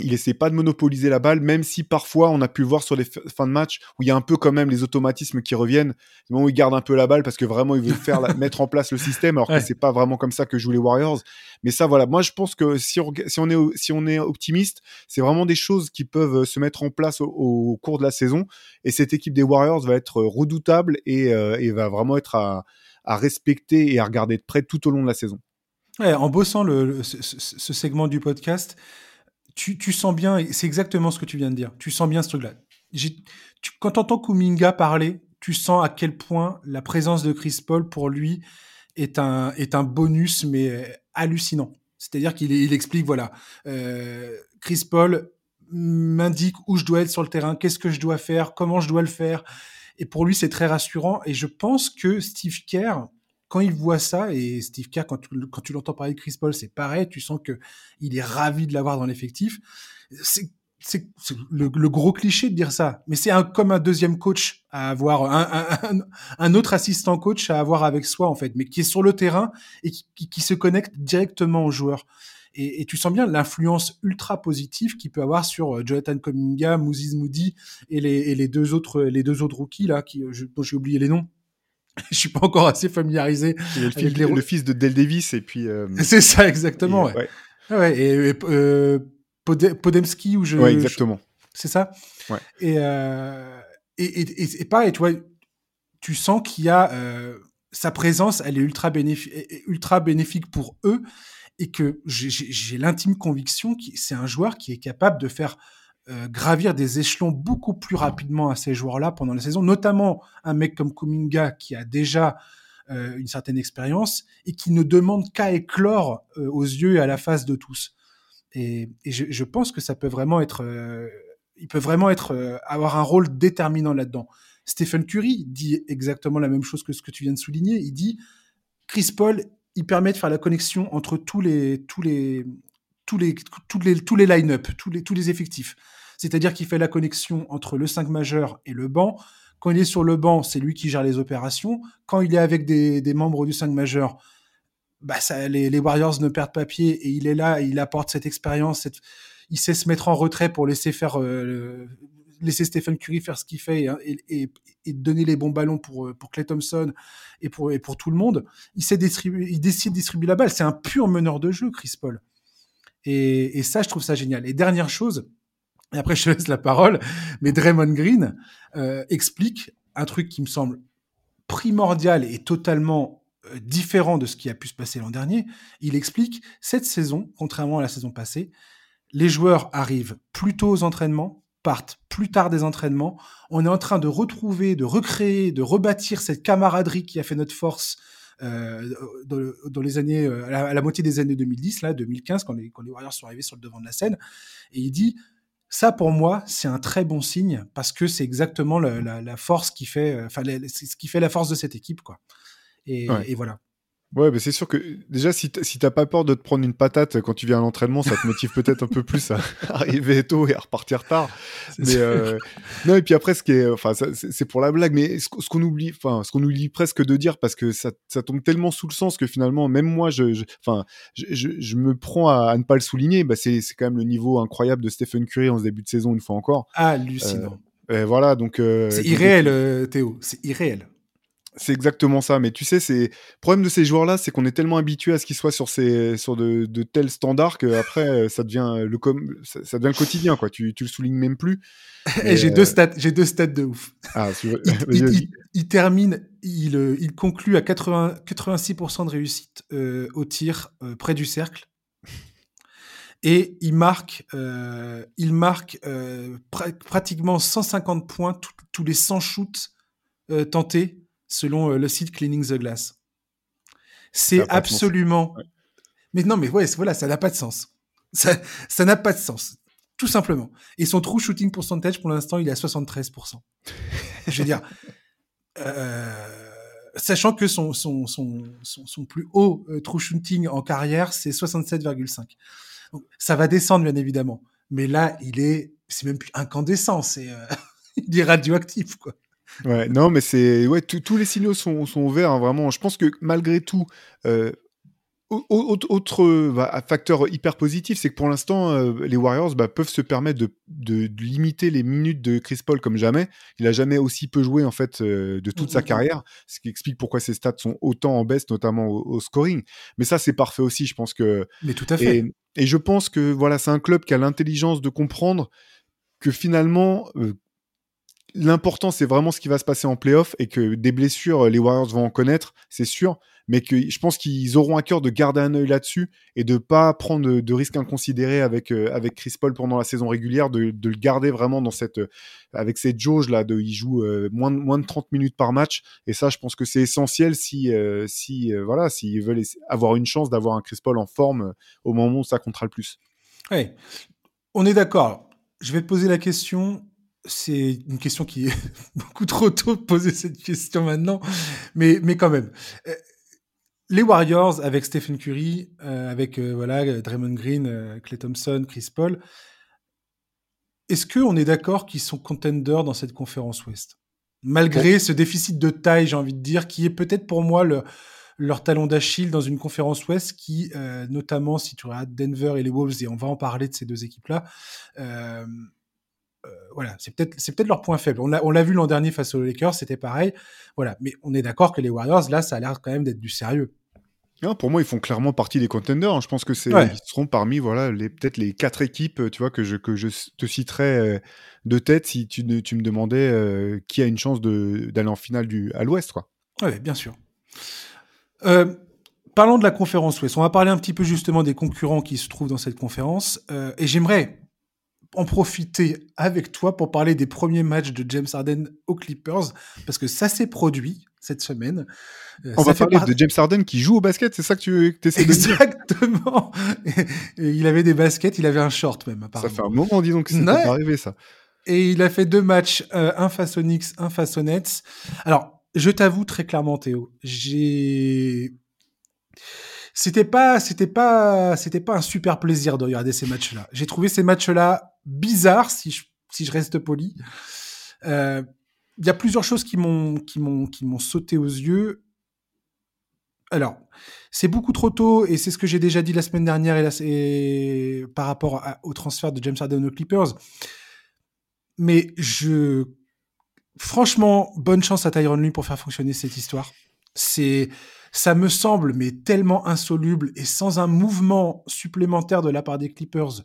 il essaie pas de monopoliser la balle, même si parfois on a pu le voir sur les fins de match où il y a un peu quand même les automatismes qui reviennent, moment où il garde un peu la balle parce que vraiment il veut faire mettre en place le système, alors que c'est pas vraiment comme ça que jouent les Warriors. Mais ça, voilà, moi je pense que si on, si on est si on est optimiste, c'est vraiment des choses qui peuvent se mettre en place au, cours de la saison. Et cette équipe des Warriors va être redoutable et, euh, et va vraiment être à, à respecter et à regarder de près tout au long de la saison. Ouais, en bossant le, ce, ce segment du podcast, tu, sens bien, c'est exactement ce que tu viens de dire, tu sens bien ce truc-là. Quand tu entends Kuminga parler, tu sens à quel point la présence de Chris Paul pour lui est un, est un bonus, mais euh, hallucinant. C'est-à-dire qu'il il explique, voilà, euh, Chris Paul m'indique où je dois être sur le terrain, qu'est-ce que je dois faire, comment je dois le faire. Et pour lui, c'est très rassurant. Et je pense que Steve Kerr, quand il voit ça, et Steve Kerr, quand tu, l'entends parler de Chris Paul, c'est pareil, tu sens que il est ravi de l'avoir dans l'effectif. C'est c'est le, gros cliché de dire ça, mais c'est un, comme un deuxième coach à avoir, un, un, autre assistant coach à avoir avec soi en fait, mais qui est sur le terrain et qui, qui, se connecte directement aux joueurs. Et, tu sens bien l'influence ultra positive qu'il peut avoir sur euh, Jonathan Cominga, Moses Moody et les, et les deux autres les deux autres rookies là, qui, dont j'ai oublié les noms. je suis pas encore assez familiarisé. Le, fils, de Del Davis et puis. Euh, c'est ça exactement. ouais. ouais. et, euh, Podemski ou je. Ouais, exactement. C'est ça. Ouais. Et, euh, et, et, et, pareil, tu vois, tu sens qu'il y a euh, sa présence, elle est ultra bénéfique, ultra bénéfique pour eux et que j'ai l'intime conviction que c'est un joueur qui est capable de faire euh, gravir des échelons beaucoup plus rapidement à ces joueurs-là pendant la saison, notamment un mec comme Kuminga qui a déjà euh, une certaine expérience et qui ne demande qu'à éclore euh, aux yeux et à la face de tous. Et, je, pense que ça peut vraiment être, il peut vraiment être avoir un rôle déterminant là-dedans. Stephen Curry dit exactement la même chose que ce que tu viens de souligner. Il dit Chris Paul, il permet de faire la connexion entre tous les tous les tous les tous les tous les line-up, tous les tous les effectifs c'est-à-dire qu'il fait la connexion entre le 5 majeur et le banc. Quand il est sur le banc, c'est lui qui gère les opérations. Quand il est avec des, membres du 5 majeur, bah les, Warriors ne perdent pas pied et il est là, il apporte cette expérience, il sait se mettre en retrait pour laisser faire, euh, laisser Stephen Curry faire ce qu'il fait et, donner les bons ballons pour Clay Thompson et pour et pour tout le monde. Il sait distribuer, il décide de distribuer la balle. C'est un pur meneur de jeu, Chris Paul. Et, et ça, je trouve ça génial. Et dernière chose, et après je te laisse la parole, mais Draymond Green euh, explique un truc qui me semble primordial et totalement euh, différent de ce qui a pu se passer l'an dernier. Il explique cette saison, contrairement à la saison passée, les joueurs arrivent plus tôt aux entraînements, partent plus tard des entraînements. On est en train de retrouver, de recréer, de rebâtir cette camaraderie qui a fait notre force euh, dans, les années, euh, à la, moitié des années 2010, là, 2015, quand les, quand les Warriors sont arrivés sur le devant de la scène. Et il dit, Ça, pour moi, c'est un très bon signe parce que c'est exactement la, force qui fait, enfin, ce qui fait la force de cette équipe, quoi. et voilà. Ouais, mais c'est sûr que déjà, si t'as pas peur de te prendre une patate quand tu viens à l'entraînement, ça te motive peut-être un peu plus à arriver tôt et à repartir tard. Mais euh, non, et puis après, ce qui est, enfin, c'est pour la blague, mais ce, qu'on oublie, enfin, ce qu'on oublie presque de dire parce que ça, ça tombe tellement sous le sens que finalement, même moi, je, enfin, je, je, je, me prends à, ne pas le souligner. Bah, c'est quand même le niveau incroyable de Stephen Curry en ce début de saison une fois encore. Hallucinant. Euh, voilà, donc. Euh, c'est irréel, euh, Théo. C'est irréel. C'est exactement ça. Mais tu sais, c'est le problème de ces joueurs-là, c'est qu'on est tellement habitué à ce qu'ils soient sur ces sur de, de tels standards qu'après euh, ça devient le com... ça, devient le quotidien quoi. Tu, tu le soulignes même plus. Et j'ai deux euh, stats, j'ai deux stats de ouf. Ah, il, termine, il, euh, il conclut à 80, 86% de réussite au tir près du cercle. Et il marque, il marque pratiquement 150 points tous les 100 shoots tentés selon euh, le site Cleaning the Glass. C'est absolument. Mais non, mais ouais, voilà, ça n'a pas de sens. Ça, n'a pas de sens. Tout simplement. Et son true shooting percentage, pour l'instant, il est à 73%. Je veux dire, euh, sachant que son, son, son, son, plus haut euh, true shooting en carrière, c'est 67,5. Ça va descendre, bien évidemment. Mais là, il est, c'est même plus incandescent, c'est, il est radioactif, quoi. Ouais, non, mais c'est ouais, tous les signaux sont, sont ouverts, hein, vraiment. Je pense que malgré tout, euh, autre bah, facteur hyper positif, c'est que pour l'instant, euh, les Warriors bah, peuvent se permettre de, de, limiter les minutes de Chris Paul comme jamais. Il a jamais aussi peu joué en fait euh, de toute sa mmh, mmh, mmh. carrière, ce qui explique pourquoi ses stats sont autant en baisse, notamment au, scoring. Mais ça, c'est parfait aussi. Je pense que. Mais tout à fait. Et, et je pense que voilà, c'est un club qui a l'intelligence de comprendre que finalement, l'important, c'est vraiment ce qui va se passer en playoff et que des blessures, les Warriors vont en connaître, c'est sûr. Mais que je pense qu'ils auront à cœur de garder un œil là-dessus et de pas prendre de, risques inconsidérés avec, euh, avec Chris Paul pendant la saison régulière, de, le garder vraiment dans cette, avec cette jauge là, de, il joue euh, moins, de, moins de 30 minutes par match. Et ça, je pense que c'est essentiel si, euh, si voilà, s'ils veulent avoir une chance d'avoir un Chris Paul en forme au moment où ça comptera le plus. Oui, on est d'accord. Je vais te poser la question c'est une question qui est beaucoup trop tôt de poser cette question maintenant, mais, mais quand même. Euh, les Warriors avec Stephen Curry, euh, avec euh, voilà Draymond Green, Clay Thompson, Chris Paul, est-ce qu'on est d'accord qu'ils sont contenders dans cette conférence Ouest? Malgré ce déficit de taille, j'ai envie de dire, qui est peut-être pour moi le, leur talon d'Achille dans une conférence Ouest qui, notamment si tu regardes Denver et les Wolves, et on va en parler de ces deux équipes-là, voilà, c'est peut-être c'est peut-être leur point faible. On l'a on l'a vu l'an dernier face aux Lakers, c'était pareil. Voilà, mais on est d'accord que les Warriors là, ça a l'air quand même d'être du sérieux. Non, pour moi, ils font clairement partie des contenders. Hein. Je pense que c'est ils seront parmi voilà les peut-être les quatre équipes, tu vois que je que je te citerai euh, de tête si tu, tu me demandais euh, qui a une chance d'aller en finale du à l'Ouest quoi. Oui, bien sûr. parlons de la conférence Ouest. On va parler un petit peu justement des concurrents qui se trouvent dans cette conférence. et j'aimerais en profiter avec toi pour parler des premiers matchs de James Harden aux Clippers, parce que ça s'est produit cette semaine. Euh, On va parler de James Harden qui joue au basket, c'est ça que tu essaies de dire? Exactement Il avait des baskets, il avait un short même, apparemment. Ça fait un moment, disons, que c'est pas arrivé, ça. Et il a fait deux matchs, euh, un face aux Knicks, un face aux Nets. Alors, je t'avoue très clairement, Théo, j'ai c'était pas c'était pas c'était pas un super plaisir de regarder ces matchs-là. J'ai trouvé ces matchs-là bizarres si je, si je reste poli. Il euh, y a plusieurs choses qui m'ont qui m'ont qui m'ont sauté aux yeux. Alors, c'est beaucoup trop tôt et c'est ce que j'ai déjà dit la semaine dernière et, par rapport au transfert de James Harden aux Clippers. Mais je franchement, bonne chance à Tyron Lue pour faire fonctionner cette histoire. C'est ça me semble mais tellement insoluble et sans un mouvement supplémentaire de la part des Clippers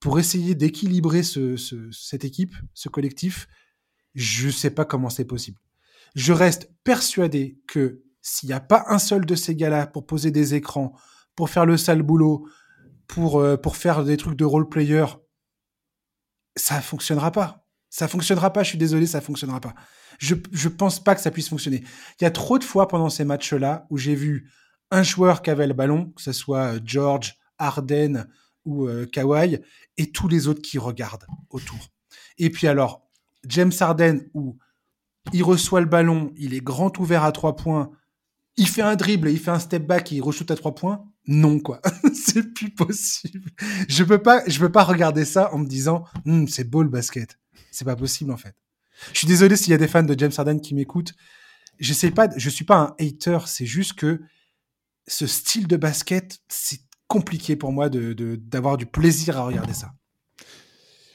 pour essayer d'équilibrer ce, cette équipe, ce collectif, je ne sais pas comment c'est possible. Je reste persuadé que s'il n'y a pas un seul de ces gars-là pour poser des écrans, pour faire le sale boulot, pour, euh, pour faire des trucs de role-player, ça fonctionnera pas. Ça fonctionnera pas, je suis désolé, ça fonctionnera pas. Je ne pense pas que ça puisse fonctionner. Il y a trop de fois pendant ces matchs-là où j'ai vu un joueur qui avait le ballon, que ce soit euh, George, Harden ou euh, Kawhi, et tous les autres qui regardent autour. Et puis alors, James Harden, où il reçoit le ballon, il est grand ouvert à trois points, il fait un dribble, il fait un step back, il re-shoot à trois points. Non, quoi. c'est plus possible. Je peux pas, je peux pas regarder ça en me disant, hm, c'est beau le basket. C'est pas possible, en fait. Je suis désolé s'il y a des fans de James Harden qui m'écoutent. Je sais pas, je suis pas un hater, c'est juste que ce style de basket, c'est compliqué pour moi de, d'avoir du plaisir à regarder ça.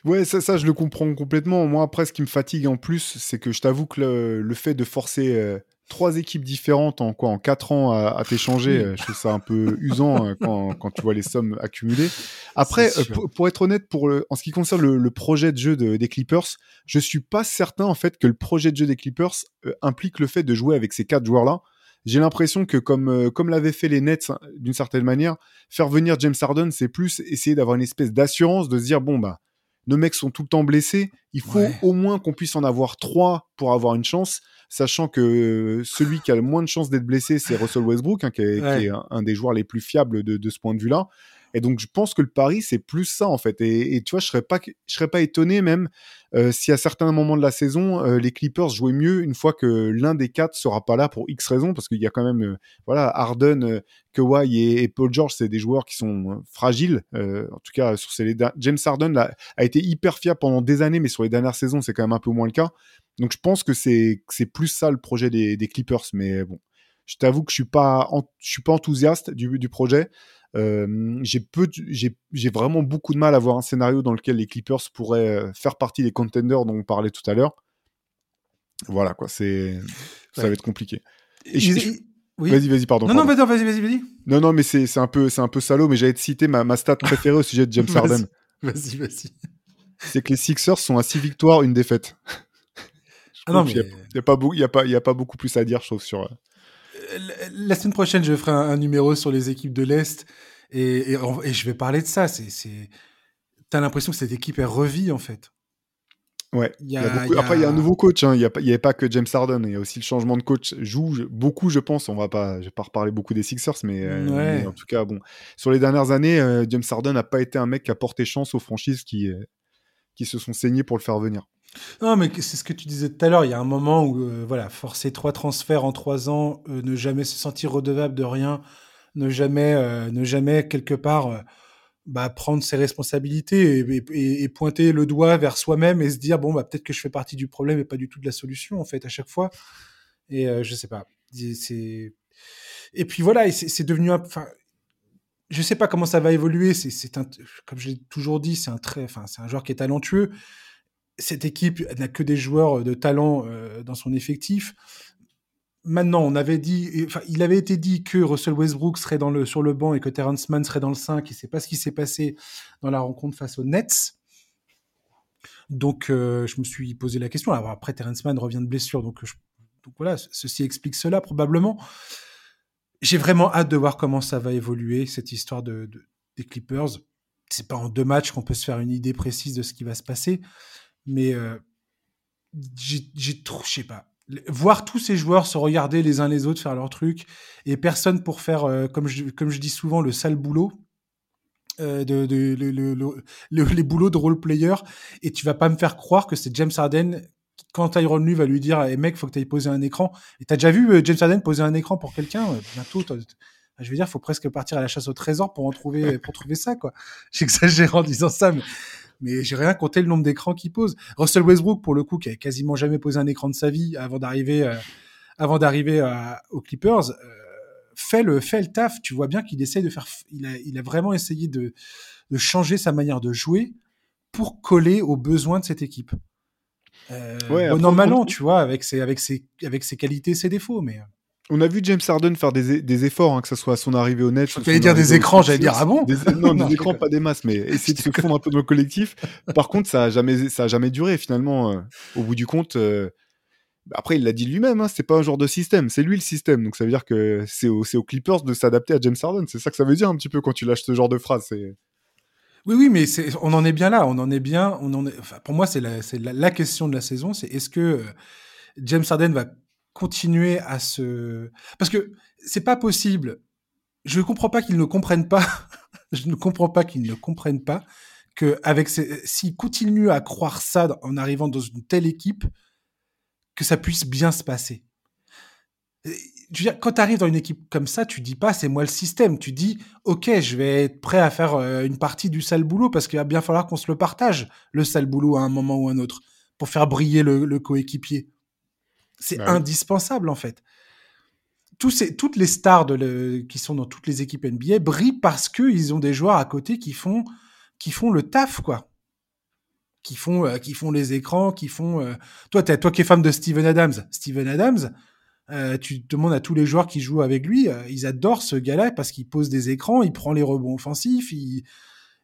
Ouais, ça, ça, je le comprends complètement. Moi, après, ce qui me fatigue en plus, c'est que je t'avoue que le, fait de forcer euh, trois équipes différentes en quoi en quatre ans à, t'échanger, euh, je trouve ça un peu usant euh, quand, quand, tu vois les sommes accumulées. Après, pour, être honnête, pour le, en ce qui concerne le, projet de jeu des Clippers, je suis pas certain en fait que le projet de jeu des Clippers implique le fait de jouer avec ces quatre joueurs-là j'ai l'impression que comme euh, comme l'avaient fait les Nets hein, d'une certaine manière, faire venir James Harden, c'est plus essayer d'avoir une espèce d'assurance de se dire bon bah nos mecs sont tout le temps blessés, il faut au moins qu'on puisse en avoir trois pour avoir une chance, sachant que euh, celui qui a le moins de chances d'être blessé, c'est Russell Westbrook, hein, qui, est, un, des joueurs les plus fiables de, de ce point de vue-là. Et donc, je pense que le pari, c'est plus ça, en fait. Et, tu vois, je serais pas, je serais pas étonné même euh, si à certains moments de la saison, euh, les Clippers jouaient mieux une fois que l'un des quatre sera pas là pour X raisons, parce qu'il y a quand même, euh, voilà, Harden, Kawhi et, Paul George, c'est des joueurs qui sont fragiles. en tout cas, sur James Harden a été hyper fiable pendant des années, mais sur les dernières saisons, c'est quand même un peu moins le cas. Donc, je pense que c'est, plus ça le projet des, Clippers. Mais bon, je t'avoue que je suis pas, je suis pas enthousiaste du projet. Euh, j'ai vraiment beaucoup de mal à voir un scénario dans lequel les Clippers pourraient faire partie des contenders dont on parlait tout à l'heure. Voilà quoi, c'est, ça va être compliqué. Vas-y, vas-y, pardon. Non, non, vas-y, vas-y, vas-y. Non, non, mais c'est un peu, c'est un peu salaud, mais j'allais te citer ma, ma stat préférée au sujet de James Harden. Vas-y, vas-y. C'est que les Sixers sont à 6 victoires, une défaite. ah non, mais... Il n'y a, a pas beaucoup plus à dire, je trouve, sur, euh, la semaine prochaine, je ferai un, numéro sur les équipes de l'Est et, je vais parler de ça. C'est, T'as l'impression que cette équipe est revie en fait. Ouais. Après, il y a un nouveau coach. Hein. Il n'y avait pas que James Harden. Il y a aussi le changement de coach. Joue beaucoup, je pense. On va pas, je vais pas reparler beaucoup des Sixers, mais, euh, en tout cas, bon, sur les dernières années, euh, James Harden n'a pas été un mec qui a porté chance aux franchises qui, euh, qui se sont saignées pour le faire venir. Non, mais c'est ce que tu disais tout à l'heure. Il y a un moment où, euh, voilà, forcer trois transferts en trois ans, euh, ne jamais se sentir redevable de rien, ne jamais, euh, ne jamais quelque part bah, prendre ses responsabilités et, pointer le doigt vers soi-même et se dire bon, bah, peut-être que je fais partie du problème et pas du tout de la solution, en fait, à chaque fois. Et je sais pas. Et puis voilà, c'est devenu un. Enfin, je sais pas comment ça va évoluer. C'est comme j'ai toujours dit, c'est un très, enfin, c'est un joueur qui est talentueux cette équipe n'a que des joueurs de talent euh, dans son effectif. Maintenant, on avait dit, enfin, il avait été dit que Russell Westbrook serait sur le banc et que Terrence Mann serait dans le 5, et c'est pas ce qui s'est passé dans la rencontre face aux Nets. Donc, euh, je me suis posé la question. Après, Terrence Mann revient de blessure, donc voilà, ceci explique cela probablement. J'ai vraiment hâte de voir comment ça va évoluer, cette histoire de, des Clippers. C'est pas en deux matchs qu'on peut se faire une idée précise de ce qui va se passer mais euh, j'ai je sais pas, voir tous ces joueurs se regarder les uns les autres faire leur truc et personne pour faire, euh, comme, je, dis souvent, le sale boulot. Euh, les boulots de role player et tu vas pas me faire croire que c'est James Harden quand Tyron Lue va lui dire hey, mec faut que tu ailles poser un écran et t'as déjà vu James Harden poser un écran pour quelqu'un bientôt je veux dire faut presque partir à la chasse au trésor pour en trouver pour trouver ça quoi j'exagère en disant ça mais mais j'ai rien compté le nombre d'écrans qu'il pose. Russell Westbrook, pour le coup, qui a quasiment jamais posé un écran de sa vie avant d'arriver, euh, avant d'arriver aux Clippers, euh, fait le fait le taf. Tu vois bien qu'il essaye de faire, il a, il a vraiment essayé de, de changer sa manière de jouer pour coller aux besoins de cette équipe. Euh, bon tu vois, avec ses, avec ses, avec ses qualités, ses défauts, mais. On a vu James Harden faire des, efforts, hein, que ce soit à son arrivée au net. J'allais dire des écrans, j'allais dire ah bon Non, des écrans, pas des masses, mais essayer de se fondre un peu dans le collectif. Par contre, ça a jamais, ça a jamais duré finalement. Euh, au bout du compte, euh, après il l'a dit lui-même, hein, c'est pas un genre de système, c'est lui le système. Donc ça veut dire que c'est aux, Clippers de s'adapter à James Harden. C'est ça que ça veut dire un petit peu quand tu lâches ce genre de phrase. Oui, oui, mais on en est bien là. On en est bien. Pour moi, c'est la, question de la saison. C'est est-ce que euh, James Harden va continuer à se... Parce que c'est pas possible. Je ne comprends pas qu'ils ne comprennent pas. je ne comprends pas qu'ils ne comprennent pas que avec s'il continue à croire ça en arrivant dans une telle équipe, que ça puisse bien se passer. Quand tu arrives dans une équipe comme ça, tu dis pas c'est moi le système. Tu dis ok, je vais être prêt à faire euh, une partie du sale boulot parce qu'il va bien falloir qu'on se le partage, le sale boulot à un moment ou un autre, pour faire briller le, coéquipier. C'est bah indispensable en fait. Tous ces, toutes les stars de qui sont dans toutes les équipes NBA brillent parce qu'ils ont des joueurs à côté qui font, qui font le taf, quoi qui font, euh, qui font les écrans, qui font. Euh, toi, toi qui es fan de Steven Adams, Steven Adams, euh, tu demandes à tous les joueurs qui jouent avec lui, ils adorent ce gars-là parce qu'il pose des écrans, il prend les rebonds offensifs, il,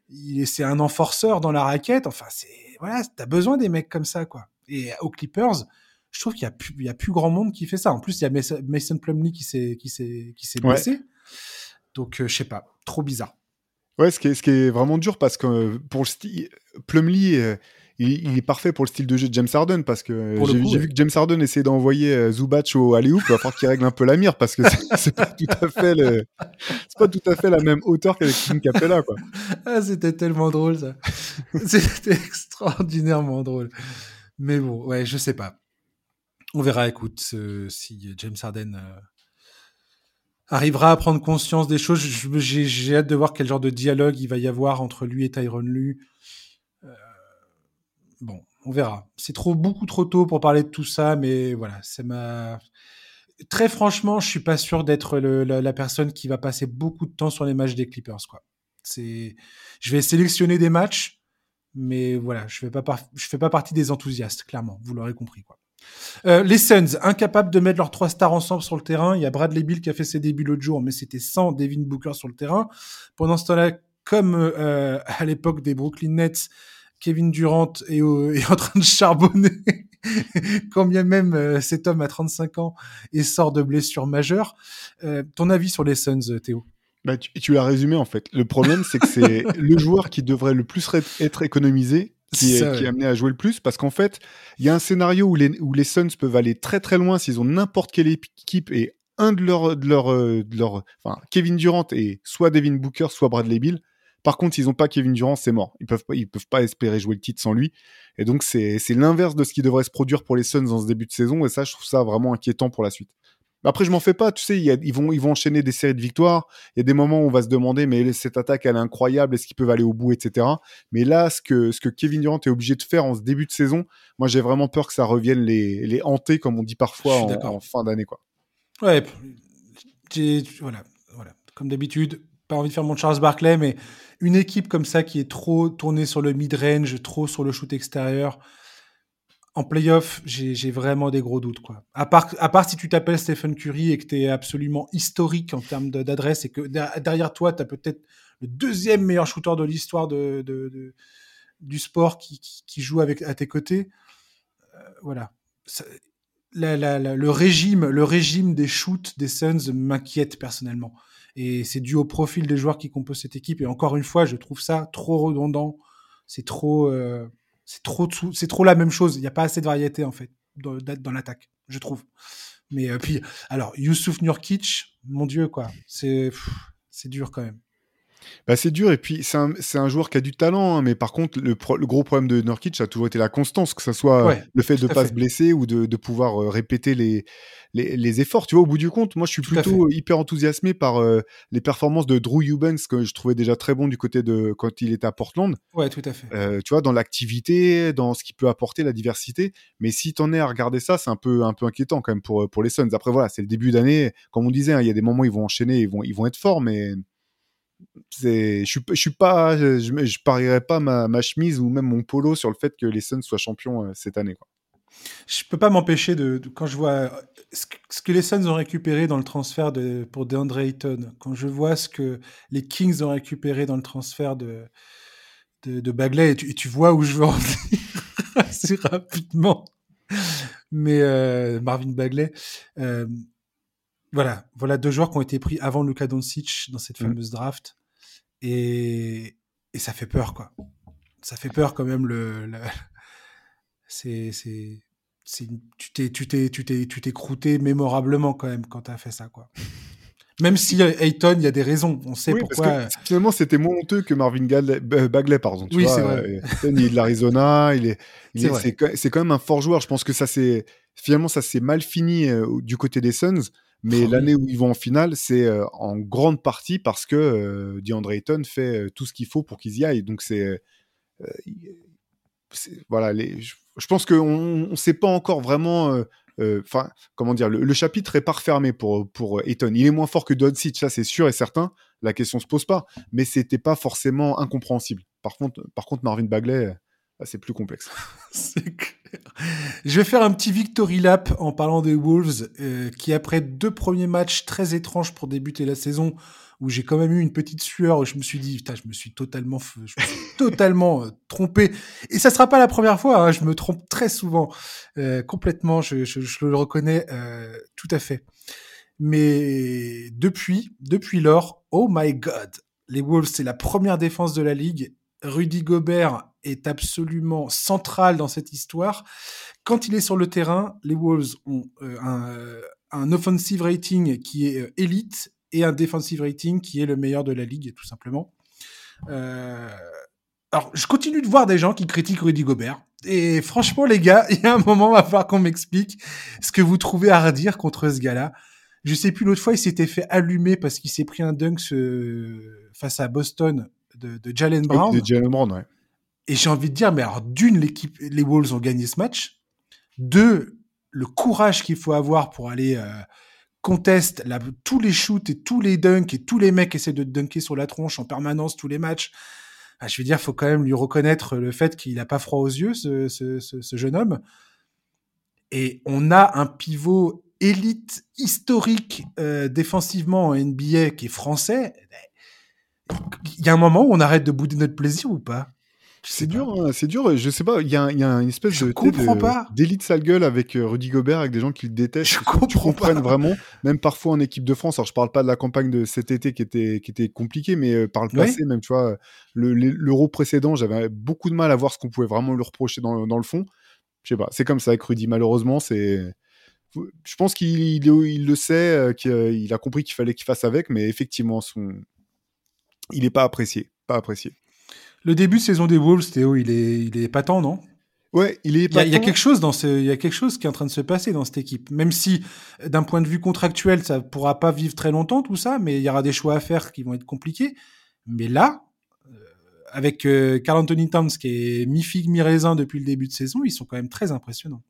il c'est un enforceur dans la raquette. Enfin, c'est voilà, t'as besoin des mecs comme ça, quoi. Et aux Clippers, je trouve qu'il y a plus, il y a plus grand monde qui fait ça. En plus, il y a Mason Plumlee qui s'est, qui s'est, qui s'est blessé. Donc, je sais pas, trop bizarre. Ouais, ce qui est, ce qui est vraiment dur parce que pour le style, Plumlee, il, est parfait pour le style de jeu de James Harden parce que j'ai vu que James Harden essayait d'envoyer euh, Zubac au alley-oop, il va falloir qu'il règle un peu la mire parce que c'est pas tout à fait le, c'est pas tout à fait la même hauteur qu'avec Kim Capella quoi. Ah, c'était tellement drôle ça. c'était extraordinairement drôle. Mais bon, ouais, je sais pas. On verra, écoute, si James Harden euh, arrivera à prendre conscience des choses. J'ai hâte de voir quel genre de dialogue il va y avoir entre lui et Tyron Lu. Bon, on verra. C'est trop beaucoup trop tôt pour parler de tout ça, mais voilà, c'est ma. Très franchement, je suis pas sûr d'être la, personne qui va passer beaucoup de temps sur les matchs des Clippers, quoi. C'est, je vais sélectionner des matchs, mais voilà, je je fais pas partie des enthousiastes, clairement. Vous l'aurez compris, quoi. Euh, les Suns, incapables de mettre leurs trois stars ensemble sur le terrain. Il y a Bradley Bill qui a fait ses débuts l'autre jour, mais c'était sans Devin Booker sur le terrain. Pendant ce temps-là, comme euh, à l'époque des Brooklyn Nets, Kevin Durant est, en train de charbonner, quand bien même cet homme a 35 ans et sort de blessure majeure. Euh, ton avis sur les Suns, Théo? Bah, tu, tu l'as résumé en fait. Le problème, c'est que c'est le joueur qui devrait le plus être économisé qui est, amené à jouer le plus parce qu'en fait, il y a un scénario où les, où les Suns peuvent aller très très loin s'ils ont n'importe quelle équipe et un de leurs, de leur, euh, de leur, enfin, Kevin Durant et soit Devin Booker, soit Bradley Bill. Par contre, s'ils n'ont pas Kevin Durant, c'est mort. Ils peuvent pas, ils peuvent pas espérer jouer le titre sans lui. Et donc, c'est, l'inverse de ce qui devrait se produire pour les Suns dans ce début de saison. Et ça, je trouve ça vraiment inquiétant pour la suite. Après, je m'en fais pas, tu sais, ils, vont, ils vont enchaîner des séries de victoires. Il y a des moments où on va se demander, mais cette attaque, elle est incroyable, est-ce qu'ils peuvent aller au bout, etc. Mais là, ce que, ce que Kevin Durant est obligé de faire en ce début de saison, moi, j'ai vraiment peur que ça revienne les, les hanter, comme on dit parfois en, fin d'année, quoi. Ouais, voilà, voilà. Comme d'habitude, pas envie de faire mon Charles Barkley, mais une équipe comme ça qui est trop tournée sur le mid-range, trop sur le shoot extérieur, en playoff, j'ai vraiment des gros doutes. Quoi. À, part, à part si tu t'appelles Stephen Curry et que tu es absolument historique en termes d'adresse et que derrière toi, tu as peut-être le deuxième meilleur shooter de l'histoire de, du sport qui, joue avec, à tes côtés. Euh, voilà. le, régime, le régime des shoots des Suns m'inquiète personnellement. Et c'est dû au profil des joueurs qui composent cette équipe. Et encore une fois, je trouve ça trop redondant. C'est trop. Euh, c'est trop, c'est trop la même chose. Il n'y a pas assez de variété, en fait, dans, dans l'attaque, je trouve. Mais euh, puis, alors, Youssouf Nurkic, mon Dieu, quoi. C'est, c'est dur quand même. Bah, c'est dur, et puis c'est un, un, joueur qui a du talent, hein, mais par contre, le, le, gros problème de Nurkic a toujours été la constance, que ce soit le fait de ne pas se blesser ou de, de pouvoir euh, répéter les, les, les, efforts. Tu vois, au bout du compte, moi je suis plutôt hyper enthousiasmé par euh, les performances de Drew Eubanks, que je trouvais déjà très bon du côté de quand il était à Portland. Ouais, tout à fait. Euh, tu vois, dans l'activité, dans ce qui peut apporter la diversité. Mais si tu en es à regarder ça, c'est un peu, un peu inquiétant quand même pour, pour les Suns. Après, voilà, c'est le début d'année. Comme on disait, hein, il y a des moments où ils vont enchaîner, ils vont, ils vont être forts, mais je suis, pas, je, parierais pas ma, chemise ou même mon polo sur le fait que les Suns soient champions euh, cette année. Quoi. Je peux pas m'empêcher de, quand je vois ce que, les Suns ont récupéré dans le transfert pour DeAndre Ayton, quand je vois ce que les Kings ont récupéré dans le transfert de, de, Bagley, et tu, vois où je veux en venir assez rapidement. Mais euh, Marvin Bagley, euh, voilà, voilà deux joueurs qui ont été pris avant Luka Doncic dans cette mmh. fameuse draft. Et, et, ça fait peur, quoi. Ça fait peur quand même. Le, c'est, c'est, tu t'es, tu t'es, tu t'es, tu t'es croûté mémorablement quand même quand t'as fait ça, quoi. Même si Ayton, il y a des raisons, on sait pourquoi. finalement, c'était moins honteux que Marvin Bagley, pardon. oui, c'est vrai. il est de l'Arizona, il est, c'est quand même un fort joueur. Je pense que ça c'est finalement ça s'est mal fini du côté des Suns. Mais oh, l'année où ils vont en finale, c'est en grande partie parce que DeAndre Ayton fait tout ce qu'il faut pour qu'ils y aillent. Donc c'est voilà, les, je, pense qu'on ne sait pas encore vraiment. Enfin, comment dire, le, chapitre est pas refermé pour, pour Ayton. Il est moins fort que Doncic, ça c'est sûr et certain. La question se pose pas, mais c'était pas forcément incompréhensible. Par contre, par contre Marvin Bagley, c'est plus complexe. Je vais faire un petit victory lap en parlant des Wolves, euh, qui après deux premiers matchs très étranges pour débuter la saison, où j'ai quand même eu une petite sueur, où je me suis dit, putain, je me suis totalement, je me suis totalement euh, trompé. Et ça sera pas la première fois, hein, je me trompe très souvent, euh, complètement, je, je, je, le reconnais tout à fait. Mais depuis, depuis lors, oh my god, les Wolves, c'est la première défense de la ligue. Rudy Gobert est absolument central dans cette histoire. Quand il est sur le terrain, les Wolves ont euh, un, un, offensive rating qui est euh, élite et un defensive rating qui est le meilleur de la ligue, tout simplement. Euh, alors, je continue de voir des gens qui critiquent Rudy Gobert. Et franchement, les gars, il y a un moment, va falloir qu'on m'explique ce que vous trouvez à redire contre ce gars-là. Je sais plus, l'autre fois, il s'était fait allumer parce qu'il s'est pris un dunk face à Boston de, de Jalen Brown. De Jalen Brown, ouais. Et j'ai envie de dire, mais alors d'une, l'équipe, les Wolves ont gagné ce match. Deux, le courage qu'il faut avoir pour aller euh, contester tous les shoots et tous les dunks et tous les mecs essaient de dunker sur la tronche en permanence tous les matchs. Ah, je veux dire, faut quand même lui reconnaître le fait qu'il n'a pas froid aux yeux, ce, ce, ce, jeune homme. Et on a un pivot élite historique euh, défensivement en NBA qui est français. Il y a un moment où on arrête de bouder notre plaisir ou pas? C'est dur, hein, c'est dur. Je sais pas, il y, a, une espèce je de d'élite sale gueule avec euh, Rudy Gobert, avec des gens qui le détestent. Je comprends tu comprennent vraiment, même parfois en équipe de France. Alors je parle pas de la campagne de cet été qui était qui était compliquée, mais euh, par le passé, même tu vois, l'euro précédent, j'avais beaucoup de mal à voir ce qu'on pouvait vraiment lui reprocher dans, dans le fond. Je sais pas, c'est comme ça avec Rudy. Malheureusement, c'est je pense qu'il il, le sait, euh, qu'il a compris qu'il fallait qu'il fasse avec, mais effectivement, son... il n'est pas apprécié. Pas apprécié. Le début de saison des Wolves, Théo, il est, il est épatant, non? Ouais, il est épatant. Il y, a quelque chose dans ce, il y a quelque chose qui est en train de se passer dans cette équipe. Même si, d'un point de vue contractuel, ça pourra pas vivre très longtemps tout ça, mais il y aura des choix à faire qui vont être compliqués. Mais là, euh, avec euh, Carl Anthony Towns qui est mi figue mi raisin depuis le début de saison, ils sont quand même très impressionnants.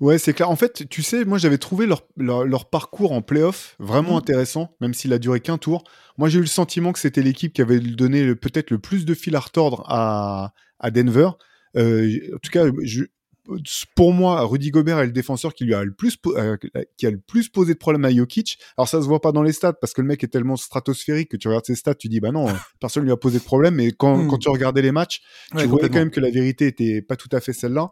Ouais, c'est clair. En fait, tu sais, moi j'avais trouvé leur, leur, parcours en playoff vraiment mmh. intéressant, même s'il a duré qu'un tour. Moi j'ai eu le sentiment que c'était l'équipe qui avait donné peut-être le plus de fil à retordre à, à Denver. Euh, en tout cas, je, pour moi, Rudy Gobert est le défenseur qui lui a le plus euh, qui a le plus posé de problèmes à Jokic. Alors ça se voit pas dans les stats parce que le mec est tellement stratosphérique que tu regardes ses stats, tu dis bah non, personne lui a posé de problème. Mais quand, mmh. quand tu regardais les matchs, tu voyais quand même que la vérité était pas tout à fait celle-là.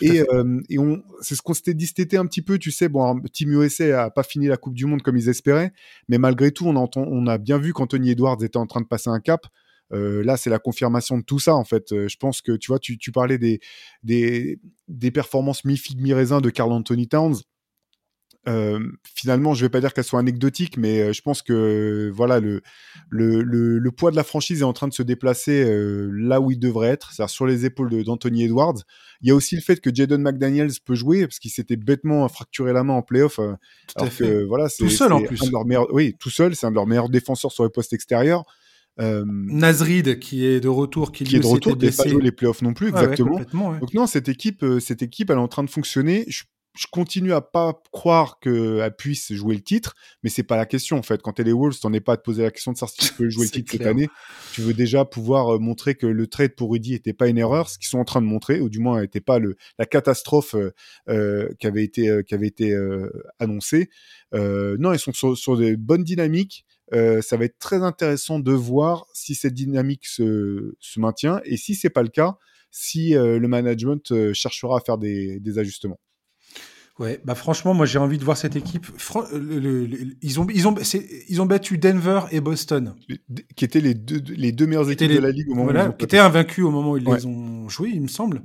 Et, euh, et on, c'est ce qu'on s'était dit cet été un petit peu, tu sais, bon, Team USA a pas fini la Coupe du Monde comme ils espéraient, mais malgré tout, on, entend, on a bien vu qu'Anthony Edwards était en train de passer un cap. Euh, là, c'est la confirmation de tout ça, en fait. Euh, je pense que, tu vois, tu, tu parlais des, des, des performances mi-figue, mi-raisin de Carl Anthony Towns. Euh, finalement, je vais pas dire qu'elle soit anecdotique, mais euh, je pense que voilà le, le, le, poids de la franchise est en train de se déplacer euh, là où il devrait être, c'est-à-dire sur les épaules d'Anthony Edwards. Il y a aussi le fait que Jaden McDaniels peut jouer parce qu'il s'était bêtement fracturé la main en playoff. tout à fait. voilà, tout seul en plus. oui, tout seul, c'est un de leurs meilleurs défenseurs sur les postes extérieurs. Euh, Nazrid qui est de retour, qui, qui est de retour, qui pas les playoffs non plus, exactement. Donc non, cette équipe, cette équipe, elle est en train de fonctionner. Je je continue à pas croire qu'elle puisse jouer le titre, mais c'est pas la question en fait. Quand elle est Wolves, t'en es pas à te poser la question de savoir si tu peux jouer le titre cette année. Tu veux déjà pouvoir euh, montrer que le trade pour Rudy était pas une erreur, ce qu'ils sont en train de montrer, ou du moins n'était pas le, la catastrophe euh, euh, qui avait été, qui avait été annoncée. non, ils sont sur, sur des bonnes dynamiques. ça va être très intéressant de voir si cette dynamique se, se maintient et si c'est pas le cas, si le management cherchera à faire des, des ajustements. Ouais, bah franchement, moi j'ai envie de voir cette équipe. ils, ont, ils, ont, ils ont battu Denver et Boston. Qui étaient les deux, les deux meilleures équipes de la ligue au moment où ils Qui étaient invaincus au moment où ils les ont joués, il me semble.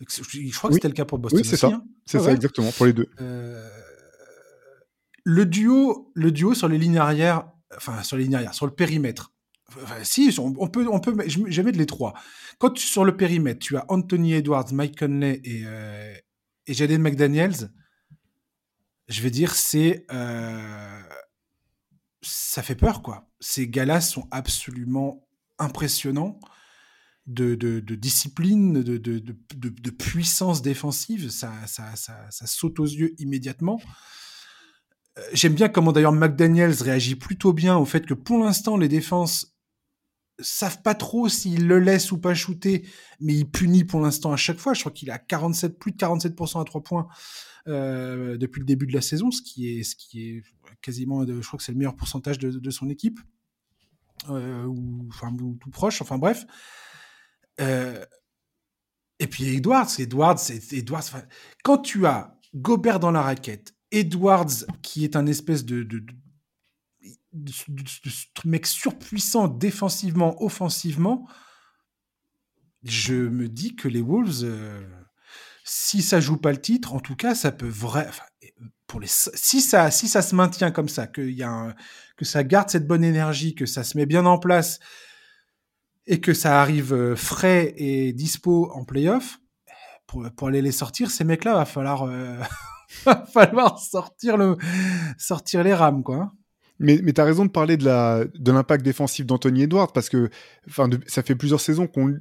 Je crois que c'était le cas pour Boston. Oui, c'est ça. Hein. C'est ça, exactement, pour les deux. Euh, le duo, le duo sur les lignes arrière, enfin sur les lignes arrière, sur le périmètre. Enfin, si, on, peut, on peut, jamais de les trois. Quand tu, sur le périmètre, tu as Anthony Edwards, Mike Conley et, euh, et Jaden McDaniels, je vais dire, c'est. Euh, ça fait peur, quoi. Ces gars-là sont absolument impressionnants de, de, discipline, de, de, puissance défensive. Ça, ça, ça, ça, saute aux yeux immédiatement. Euh, j'aime bien comment d'ailleurs McDaniels réagit plutôt bien au fait que pour l'instant, les défenses savent pas trop s'il le laisse ou pas shooter, mais il punit pour l'instant à chaque fois. Je crois qu'il a 47, plus de 47% à 3 points euh, depuis le début de la saison, ce qui est, ce qui est quasiment, je crois que c'est le meilleur pourcentage de, son équipe, euh, ou, enfin, tout proche, enfin bref. Euh, et puis Edwards, Edwards, Edwards, quand tu as Gobert dans la raquette, Edwards qui est un espèce de, de, mec surpuissant défensivement, offensivement, je me dis que les Wolves, si ça joue pas le titre, en tout cas, ça peut vraiment. pour les, si ça, si ça se maintient comme ça, que y a que ça garde cette bonne énergie, que ça se met bien en place et que ça arrive euh, frais et dispo en playoff, pour, aller les sortir, ces mecs-là, va falloir, euh, va falloir sortir le, sortir les rames, quoi. Mais, mais tu as raison de parler de l'impact de défensif d'Anthony Edwards parce que enfin, ça fait plusieurs saisons qu'on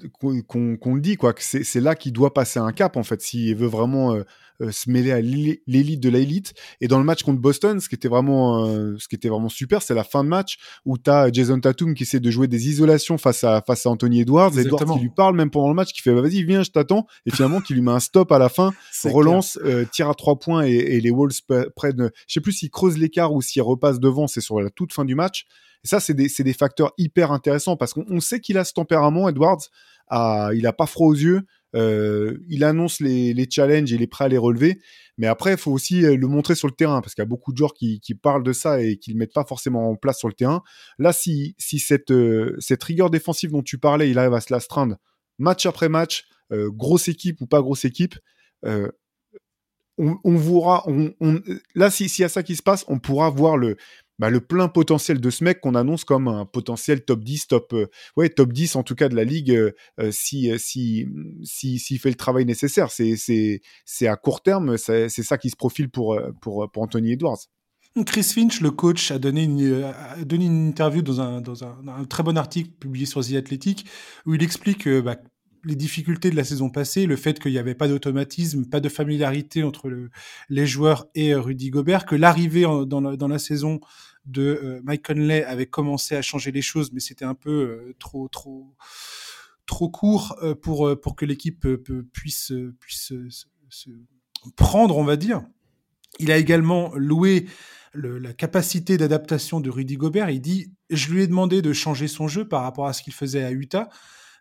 qu'on le dit, quoi, que c'est là qu'il doit passer un cap, en fait, s'il veut vraiment euh, se mêler à l'élite de l'élite. Et dans le match contre Boston, ce qui était vraiment, euh, ce qui était vraiment super, c'est la fin de match où tu as Jason Tatum qui essaie de jouer des isolations face à, face à Anthony Edwards. Edwards qui lui parle même pendant le match, qui fait bah, vas-y, viens, je t'attends. Et finalement, qui lui met un stop à la fin, relance, euh, tire à trois points et, et les Wolves prennent, je sais plus s'ils creusent l'écart ou s'ils repassent devant, c'est sur la toute fin du match. Et ça, c'est des, des, facteurs hyper intéressants parce qu'on sait qu'il a ce tempérament, Edwards. À, il a pas froid aux yeux. Euh, il annonce les, les, challenges il est prêt à les relever. Mais après, il faut aussi euh, le montrer sur le terrain parce qu'il y a beaucoup de joueurs qui, parlent de ça et qui le mettent pas forcément en place sur le terrain. Là, si, si cette, euh, cette rigueur défensive dont tu parlais, il arrive à se l'astreindre match après match, grosse équipe ou pas grosse équipe, on, on, on, là, s'il y a ça qui se passe, on pourra voir le, bah, le plein potentiel de ce mec qu'on annonce comme un potentiel top 10, top, euh, ouais, top 10 en tout cas de la ligue euh, euh, si, si, si, s'il fait le travail nécessaire. C'est, à court terme, c'est, ça qui se profile pour, pour, pour Anthony Edwards. Chris Finch, le coach, a donné une, donné une interview dans un, dans un, très bon article publié sur The Athletic où il explique bah, les difficultés de la saison passée, le fait qu'il n'y avait pas d'automatisme, pas de familiarité entre le, les joueurs et euh, Rudy Gobert, que l'arrivée dans la, dans la saison de euh, Mike Conley avait commencé à changer les choses, mais c'était un peu euh, trop trop trop court pour pour que l'équipe puisse puisse se, prendre, on va dire. Il a également loué la capacité d'adaptation de Rudy Gobert. Il dit, je lui ai demandé de changer son jeu par rapport à ce qu'il faisait à Utah.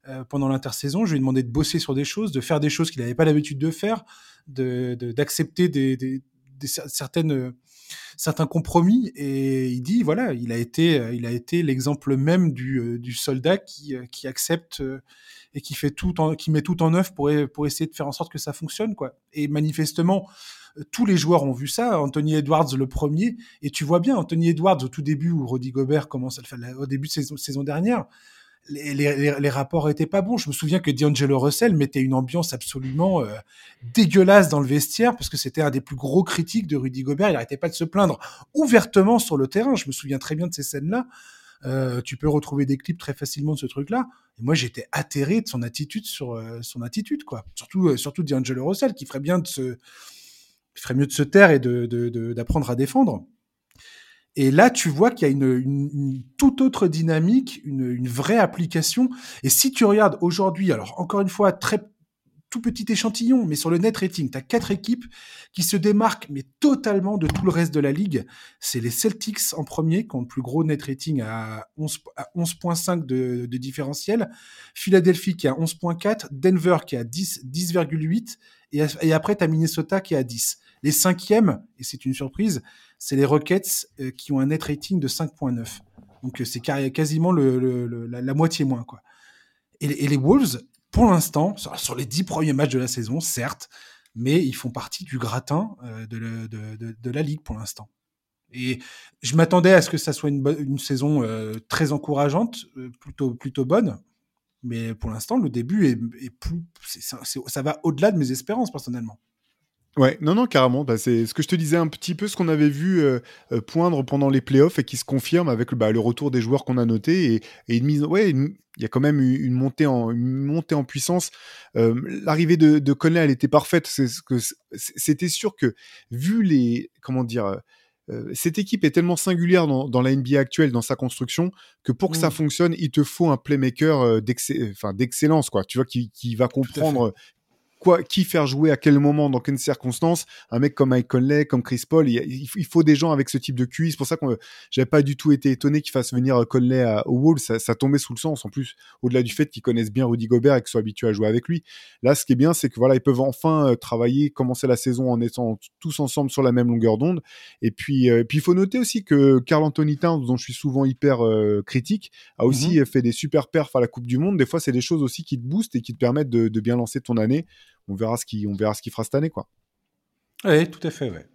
Euh, pendant l'intersaison. Je lui ai demandé de bosser sur des choses, de faire des choses qu'il n'avait pas l'habitude de faire, d'accepter de, des, certaines euh, certains compromis et il dit voilà il a été euh, il a été l'exemple même du, du soldat qui, qui accepte et qui fait tout en, qui met tout en œuvre pour pour essayer de faire en sorte que ça fonctionne quoi et manifestement tous les joueurs ont vu ça Anthony Edwards le premier et tu vois bien Anthony Edwards au tout début où Rudy Gobert commence à le faire au début de saison, saison dernière les, rapports étaient pas bons. Je me souviens que D'Angelo Russell mettait une ambiance absolument euh, dégueulasse dans le vestiaire parce que c'était un des plus gros critiques de Rudy Gobert. Il n'arrêtait pas de se plaindre ouvertement sur le terrain. Je me souviens très bien de ces scènes-là. Euh, tu peux retrouver des clips très facilement de ce truc-là. Et moi, j'étais atterré de son attitude sur euh, son attitude, quoi. Surtout, surtout D'Angelo Russell, qui ferait bien de se, ferait mieux de se taire et de d'apprendre à défendre. Et là, tu vois qu'il y a une, une, une, toute autre dynamique, une, une, vraie application. Et si tu regardes aujourd'hui, alors encore une fois, très tout petit échantillon, mais sur le net rating, tu as quatre équipes qui se démarquent, mais totalement de tout le reste de la ligue. C'est les Celtics en premier, qui ont le plus gros net rating à 11.5 11 de, de, différentiel. Philadelphie qui à 11.4, Denver qui est à 10, 10,8, et, et après, tu as Minnesota qui à 10. Les cinquièmes, et c'est une surprise, c'est les Rockets euh, qui ont un net rating de 5.9. Donc euh, c'est quasiment la, moitié moins. quoi. Et, les Wolves, pour l'instant, sur, les dix premiers matchs de la saison, certes, mais ils font partie du gratin euh, de, la ligue pour l'instant. Et je m'attendais à ce que ça soit une, saison très encourageante, plutôt, plutôt bonne. Mais pour l'instant, le début est, plus, ça va au-delà de mes espérances personnellement. Ouais, non, non, carrément. Bah, c'est ce que je te disais un petit peu, ce qu'on avait vu euh, euh, poindre pendant les playoffs et qui se confirme avec bah, le retour des joueurs qu'on a notés et, et, une mise. Ouais, il y a quand même une montée en, une montée en puissance. Euh, L'arrivée de, de Conley, elle était parfaite. C'est ce que c'était sûr que vu les, comment dire. Euh, cette équipe est tellement singulière dans, dans, la NBA actuelle, dans sa construction, que pour que mmh. ça fonctionne, il te faut un playmaker d'excellence, quoi. Tu vois, qui, qui va comprendre quoi, qui faire jouer à quel moment, dans quelles circonstances. Un mec comme Mike Conley, comme Chris Paul, il, il faut des gens avec ce type de QI. C'est pour ça que j'avais pas du tout été étonné qu'il fasse venir Conley à, au Wolves. Ça, ça, tombait sous le sens. En plus, au-delà du fait qu'ils connaissent bien Rudy Gobert et qu'ils soient habitués à jouer avec lui. Là, ce qui est bien, c'est que voilà, ils peuvent enfin euh, travailler, commencer la saison en étant tous ensemble sur la même longueur d'onde. Et puis, euh, puis il faut noter aussi que Carl Anthony Towns, dont je suis souvent hyper euh, critique, a mmh aussi fait des super perfs à la Coupe du Monde. Des fois, c'est des choses aussi qui te boostent et qui te permettent de, de bien lancer ton année on verra ce qu'il fera cette année, quoi. Oui, tout à fait, ouais.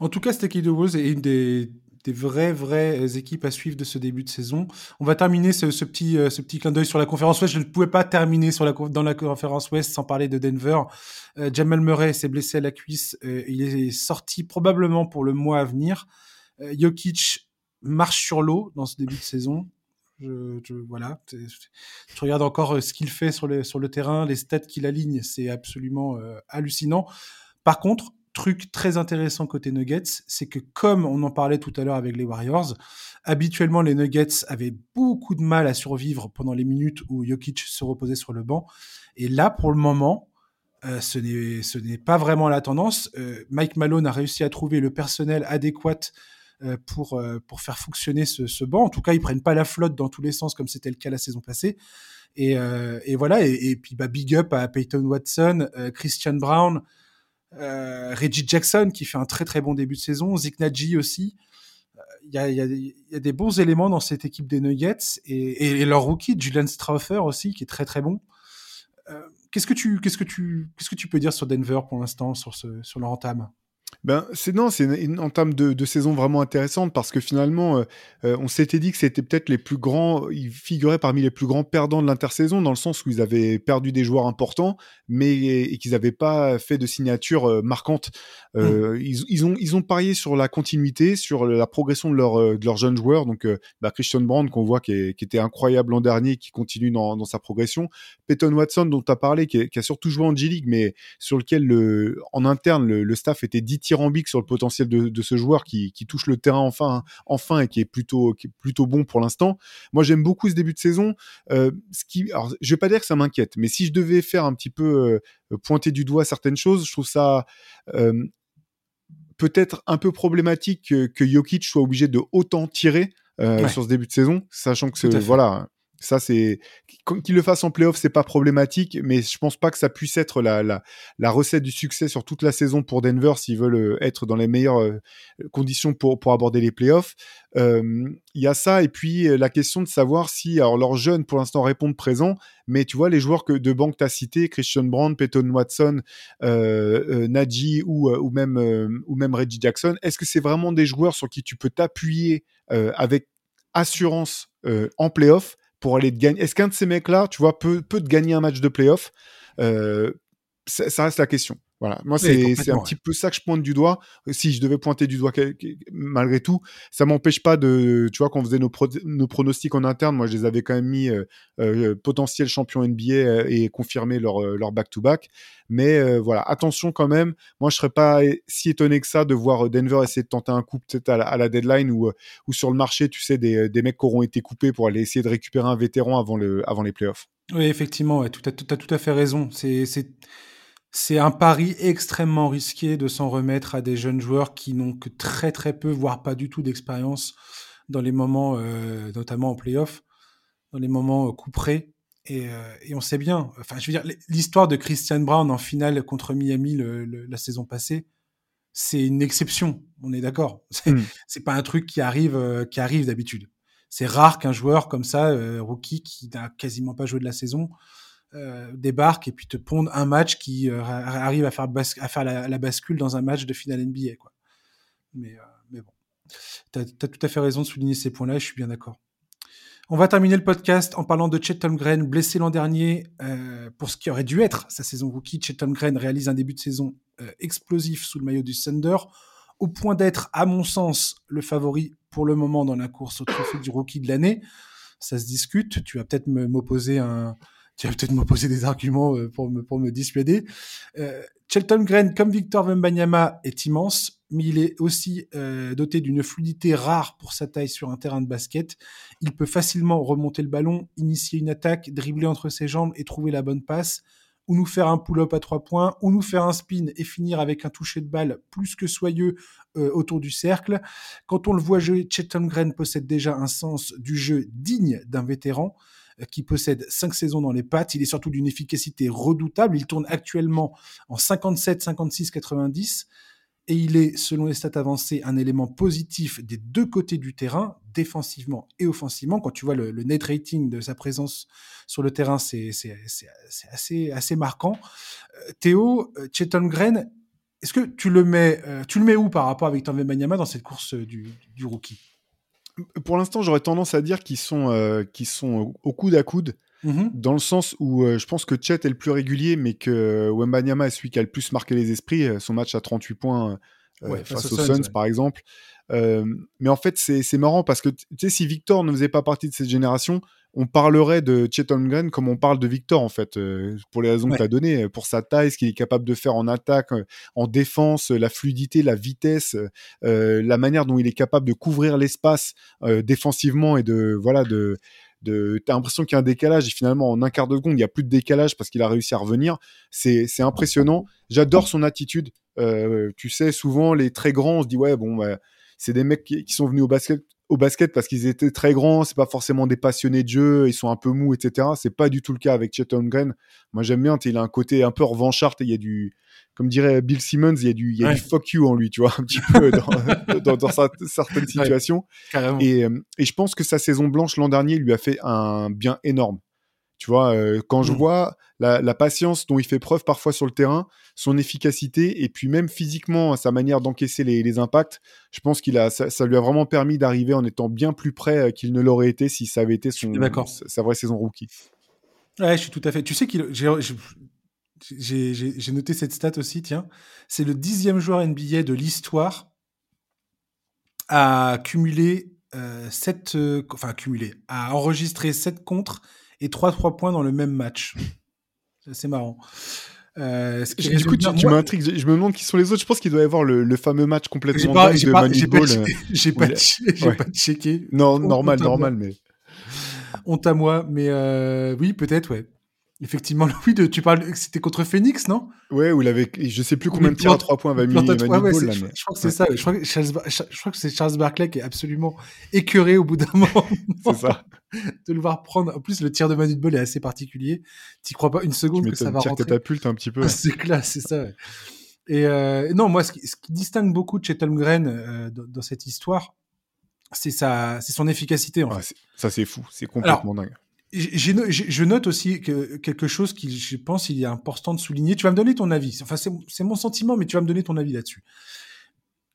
En tout cas, cette équipe de Wolves est une des, vraies, vraies équipes à suivre de ce début de saison. On va terminer ce, petit, euh, ce petit clin d'œil sur la conférence Ouest. Je ne pouvais pas terminer sur la, dans la conférence Ouest sans parler de Denver. Euh, Jamal Murray s'est blessé à la cuisse. Euh, il est sorti probablement pour le mois à venir. Jokic marche sur l'eau dans ce début de saison. Je, voilà, je regarde encore euh, ce qu'il fait sur le, terrain, les stats qu'il aligne, c'est absolument euh, hallucinant. Par contre, truc très intéressant côté Nuggets, c'est que comme on en parlait tout à l'heure avec les Warriors, habituellement les Nuggets avaient beaucoup de mal à survivre pendant les minutes où Jokic se reposait sur le banc. Et là, pour le moment, euh, ce n'est pas vraiment la tendance. Mike Malone a réussi à trouver le personnel adéquat pour, euh, pour faire fonctionner ce, banc. En tout cas, ils prennent pas la flotte dans tous les sens comme c'était le cas la saison passée. Et, euh, voilà. Et, puis bah, big up à Peyton Watson, Christian Brown, Reggie Jackson qui fait un très très bon début de saison, Naji aussi. Il y a, des bons éléments dans cette équipe des Nuggets et, leur rookie Julian Strauffer aussi qui est très très bon. qu'est-ce que tu peux dire sur Denver pour l'instant sur ce sur leur entame? Ben, c'est non, c'est une, entame de, de, saison vraiment intéressante parce que finalement, euh, euh, on s'était dit que c'était peut-être les plus grands, ils figuraient parmi les plus grands perdants de l'intersaison dans le sens où ils avaient perdu des joueurs importants, mais et, qu'ils n'avaient pas fait de signature euh, marquante. Euh, mmh. ils, ils, ont ils ont parié sur la continuité, sur la progression de, leur, de leurs jeunes joueurs. Donc, bah, Christian Brand qu'on voit qui, est, qui, était incroyable l'an dernier, qui continue dans, dans sa progression. Peyton Watson dont tu as parlé, qui, qui, a surtout joué en G-League, mais sur lequel le, en interne le, le staff était dit dithyrambique sur le potentiel de, de ce joueur qui, qui, touche le terrain enfin, enfin et qui est plutôt, qui est plutôt bon pour l'instant. Moi, j'aime beaucoup ce début de saison. Euh, ce qui, alors, je vais pas dire que ça m'inquiète, mais si je devais faire un petit peu euh, pointer du doigt certaines choses, je trouve ça euh, peut-être un peu problématique que, que, Jokic soit obligé de autant tirer euh, ouais. sur ce début de saison, sachant que voilà ça, c'est le fasse en playoff, c'est pas problématique, mais je pense pas que ça puisse être la, recette du succès sur toute la saison pour Denver s'ils veulent euh, être dans les meilleures euh, conditions pour, aborder les playoffs. Il euh, y a ça et puis la question de savoir si alors leurs jeunes pour l'instant répondent présent, mais tu vois les joueurs que de banque t'as cité, Christian Brown, Peyton Watson, euh, euh, Najee ou, ou même ou même Reggie Jackson, est-ce que c'est vraiment des joueurs sur qui tu peux t'appuyer avec assurance en playoff? Pour aller te gagner. Est-ce qu'un de ces mecs-là, tu vois, peut, peut te gagner un match de playoff? Euh, ça, ça, reste la question. Voilà, moi c'est un petit peu ça que je pointe du doigt. Si je devais pointer du doigt malgré tout, ça m'empêche pas de, tu vois, quand on faisait nos, pro nos, pronostics en interne, moi je les avais quand même mis euh, euh, potentiel champion NBA euh, et confirmer leur euh, leur back to back. Mais euh, voilà, attention quand même. Moi je serais pas si étonné que ça de voir Denver essayer de tenter un coup peut-être à, à, la deadline ou ou sur le marché, tu sais, des, des mecs qui auront été coupés pour aller essayer de récupérer un vétéran avant le avant les playoffs. Oui, effectivement, ouais, tu as tout, tout à fait raison. C'est c'est un pari extrêmement risqué de s'en remettre à des jeunes joueurs qui n'ont que très très peu, voire pas du tout d'expérience dans les moments, euh, notamment en playoff, dans les moments euh, couperés. Et, euh, et, on sait bien, enfin, je veux dire, l'histoire de Christian Brown en finale contre Miami le, le, la saison passée, c'est une exception. On est d'accord. C'est mm. pas un truc qui arrive, euh, qui arrive d'habitude. C'est rare qu'un joueur comme ça, rookie, qui n'a quasiment pas joué de la saison, euh, débarque et puis te pondent un match qui euh, arrive à faire, la, bascule dans un match de finale NBA. Quoi. Mais, euh, mais bon. Tu as, tout à fait raison de souligner ces points-là, je suis bien d'accord. On va terminer le podcast en parlant de Chet Holmgren, blessé l'an dernier euh, pour ce qui aurait dû être sa saison rookie. Chet Holmgren réalise un début de saison explosif sous le maillot du Thunder, au point d'être, à mon sens, le favori pour le moment dans la course au trophée du rookie de l'année. Ça se discute. Tu vas peut-être m'opposer un, tu vas peut-être m'opposer des arguments euh, pour me, dissuader. Euh, Chelton Green, comme Victor Wembanyama, est immense, mais il est aussi euh, doté d'une fluidité rare pour sa taille sur un terrain de basket. Il peut facilement remonter le ballon, initier une attaque, dribbler entre ses jambes et trouver la bonne passe, ou nous faire un pull-up à trois points, ou nous faire un spin et finir avec un toucher de balle plus que soyeux autour du cercle. Quand on le voit jouer, Chelton Green possède déjà un sens du jeu digne d'un vétéran. Euh, qui possède cinq saisons dans les pattes. Il est surtout d'une efficacité redoutable. Il tourne actuellement en 57, 56, 90 et il est, selon les stats avancées, un élément positif des deux côtés du terrain, défensivement et offensivement. Quand tu vois le, net rating de sa présence sur le terrain, c'est assez, assez marquant. Euh, Théo, euh, Cheton Gren, est-ce que tu le mets, tu le mets où par rapport à Victor Wembanyama dans cette course du rookie? Pour l'instant, j'aurais tendance à dire qu'ils sont, euh, sont au coude à coude. Mm-hmm. Dans le sens où euh, je pense que Chet est le plus régulier, mais que Wembanyama est celui qui a le plus marqué les esprits. Euh, son match à 38 points face aux Suns, par exemple. mais en fait, c'est marrant parce que tu sais, si Victor ne faisait pas partie de cette génération, on parlerait de Chet Holmgren comme on parle de Victor, en fait, euh, pour les raisons que tu as données, pour sa taille, ce qu'il est capable de faire en attaque, euh, en défense, la fluidité, la vitesse, euh, la manière dont il est capable de couvrir l'espace défensivement et de, voilà, de, de t'as l'impression qu'il y a un décalage et finalement en un quart de seconde il y a plus de décalage parce qu'il a réussi à revenir. C'est c'est impressionnant. J'adore son attitude. Tu sais souvent les très grands on se dit ouais bon bah, c'est des mecs qui, sont venus au basket au basket parce qu'ils étaient très grands, c'est pas forcément des passionnés de jeu, ils sont un peu mous, etc. C'est pas du tout le cas avec Chet Holmgren. Moi j'aime bien, il a un côté un peu revanchard, il y a du, comme dirait Bill Simmons, il y a du, il y a du fuck you en lui, tu vois, un petit peu dans, dans, certaines situations. et, euh, et je pense que sa saison blanche l'an dernier lui a fait un bien énorme. Tu vois, euh, quand je mmh. vois la, patience dont il fait preuve parfois sur le terrain, son efficacité et puis même physiquement sa manière d'encaisser les, impacts, je pense qu'il a ça, lui a vraiment permis d'arriver en étant bien plus près euh, qu'il ne l'aurait été si ça avait été son sa vraie saison rookie. Ouais, je suis tout à fait. Tu sais qu'il j'ai noté cette stat aussi, tiens. C'est le dixième joueur NBA de l'histoire à cumuler euh, euh enfin cumuler, à enregistrer 7 contre et 3-3 points dans le même match. C'est marrant. Euh, du coup, tu, m'intrigues. Je, me demande qui sont les autres. Je pense qu'il doit y avoir le, fameux match complètement dingue de Moneyball. J'ai pas, pas, checké. Non, normal, normal, mais. Honte à moi, mais euh, oui, peut-être, ouais. Effectivement, oui, de, tu parles, c'était contre Phoenix, non? Ouais, où il avait, je sais plus combien de tirs à 3 points va mis, je, crois que c'est ça. Je crois que, je crois que c'est Charles Barclay qui est absolument écœuré au bout d'un moment. c'est ça. De le voir prendre. En plus, le tir de Manu Ball est assez particulier. Tu crois pas une seconde que ça va rentrer. catapulte un petit peu. c'est classe, c'est ça. Et euh, non, moi, ce qui, ce qui, distingue beaucoup de euh, dans, cette histoire, c'est sa, c'est son efficacité. En fait. Ça, c'est fou. C'est complètement dingue je note aussi que quelque chose qui, je pense, il est important de souligner. Tu vas me donner ton avis. Enfin, c'est mon sentiment, mais tu vas me donner ton avis là-dessus.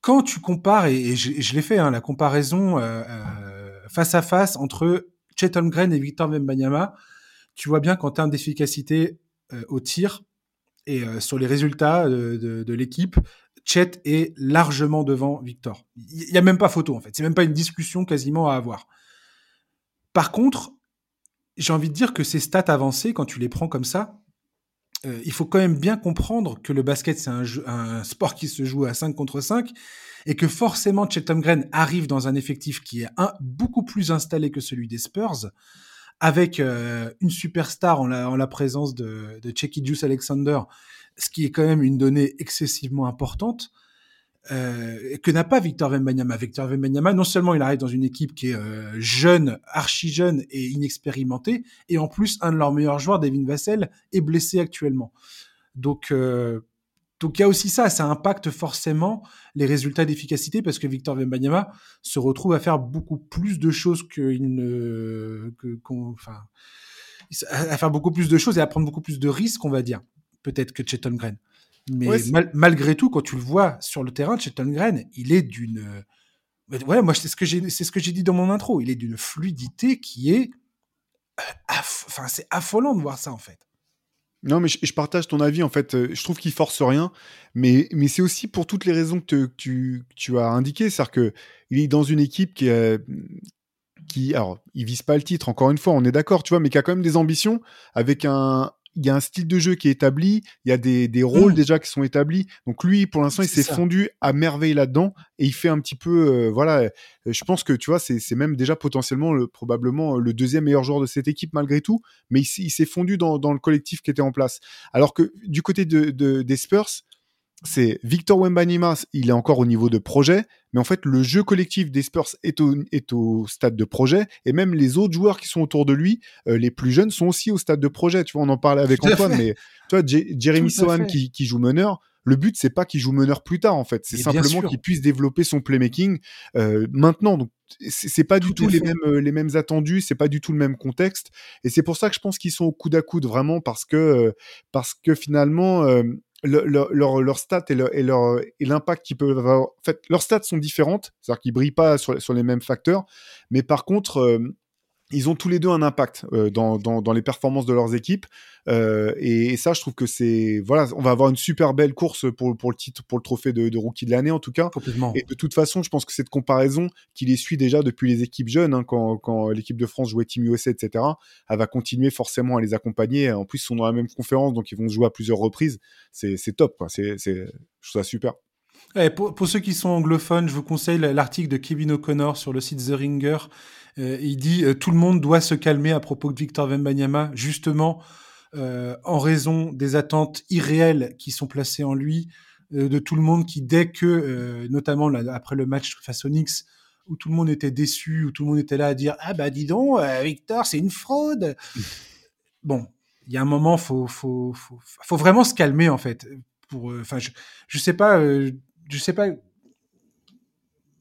Quand tu compares, et, je, l'ai fait, hein, la comparaison euh, euh, face à face entre Chet Holmgren et Victor Wembanyama, tu vois bien qu'en termes d'efficacité euh, au tir et sur les résultats de, de l'équipe, Chet est largement devant Victor. Il n'y a même pas photo en fait. C'est même pas une discussion quasiment à avoir. Par contre, j'ai envie de dire que ces stats avancées, quand tu les prends comme ça, euh, il faut quand même bien comprendre que le basket, c'est un, sport qui se joue à 5 contre 5 et que forcément Chet Green arrive dans un effectif qui est un, beaucoup plus installé que celui des Spurs, avec euh, une superstar en la, en la présence de, de Checky Juice Alexander, ce qui est quand même une donnée excessivement importante. Euh, que n'a pas Victor Wembanyama? Victor Wembanyama, non seulement il arrive dans une équipe qui est euh, jeune, archi jeune et inexpérimentée, et en plus un de leurs meilleurs joueurs, Devin Vassell, est blessé actuellement. Donc euh, donc il y a aussi ça, ça impacte forcément les résultats d'efficacité parce que Victor Wembanyama se retrouve à faire beaucoup plus de choses qu'il ne, que, à faire beaucoup plus de choses et à prendre beaucoup plus de risques, on va dire, peut-être que Chet Holmgren. Mais malgré tout, quand tu le vois sur le terrain, Chet il est d'une ouais, moi c'est ce que j'ai, c'est ce que j'ai dit dans mon intro. Il est d'une fluidité qui est, enfin c'est affolant de voir ça en fait. Non, mais je, partage ton avis. En fait, euh, je trouve qu'il force rien, mais, mais c'est aussi pour toutes les raisons que, tu, tu, as indiquées. C'est-à-dire qu'il est dans une équipe qui, qui, alors, il vise pas le titre. Encore une fois, on est d'accord, tu vois, mais qui a quand même des ambitions avec un, il y a un style de jeu qui est établi, il y a des, des rôles mmh. déjà qui sont établis. Donc lui, pour l'instant, il s'est fondu à merveille là-dedans et il fait un petit peu, euh, voilà. Euh, je pense que tu vois, c'est même déjà potentiellement le, probablement le deuxième meilleur joueur de cette équipe malgré tout, mais il, s'est fondu dans, dans, le collectif qui était en place. Alors que du côté de, de des Spurs, c'est Victor Wembanyama, il est encore au niveau de projet, mais en fait, le jeu collectif des Spurs est au, est au stade de projet, et même les autres joueurs qui sont autour de lui, euh, les plus jeunes, sont aussi au stade de projet. Tu vois, on en parlait avec Antoine, mais tu vois, Jeremy Sohan qui, qui, joue meneur, le but c'est pas qu'il joue meneur plus tard en fait, c'est simplement qu'il puisse développer son playmaking euh, maintenant. Donc c'est pas du tout, les mêmes euh, les mêmes attendus, c'est pas du tout le même contexte, et c'est pour ça que je pense qu'ils sont au coude à coude vraiment parce que parce que finalement leur, leur, stats et, leur, et, l'impact qu'ils peuvent avoir. En fait, leurs stats sont différentes, c'est-à-dire qu'ils brillent pas sur, sur, les mêmes facteurs, mais par contre, euh, ils ont tous les deux un impact euh, dans, dans, dans, les performances de leurs équipes. Euh, et, ça, je trouve que c'est voilà, on va avoir une super belle course pour, pour le titre, pour le trophée de, de rookie de l'année en tout cas. Complètement. Et de toute façon, je pense que cette comparaison qui les suit déjà depuis les équipes jeunes, hein, quand, quand l'équipe de France jouait Team USA, etc., elle va continuer forcément à les accompagner. En plus, ils sont dans la même conférence, donc ils vont jouer à plusieurs reprises. C'est top, quoi. C'est, je trouve ça super. Pour, ceux qui sont anglophones, je vous conseille l'article de Kevin O'Connor sur le site The Ringer euh, il dit euh, tout le monde doit se calmer à propos de Victor Wembanyama, justement euh, en raison des attentes irréelles qui sont placées en lui, de tout le monde qui dès que, notamment après le match face aux Knicks, où tout le monde était déçu, où tout le monde était là à dire ah bah dis donc Victor c'est une fraude. bon, il y a un moment faut faut, faut vraiment se calmer en fait. Pour enfin je je sais pas je sais pas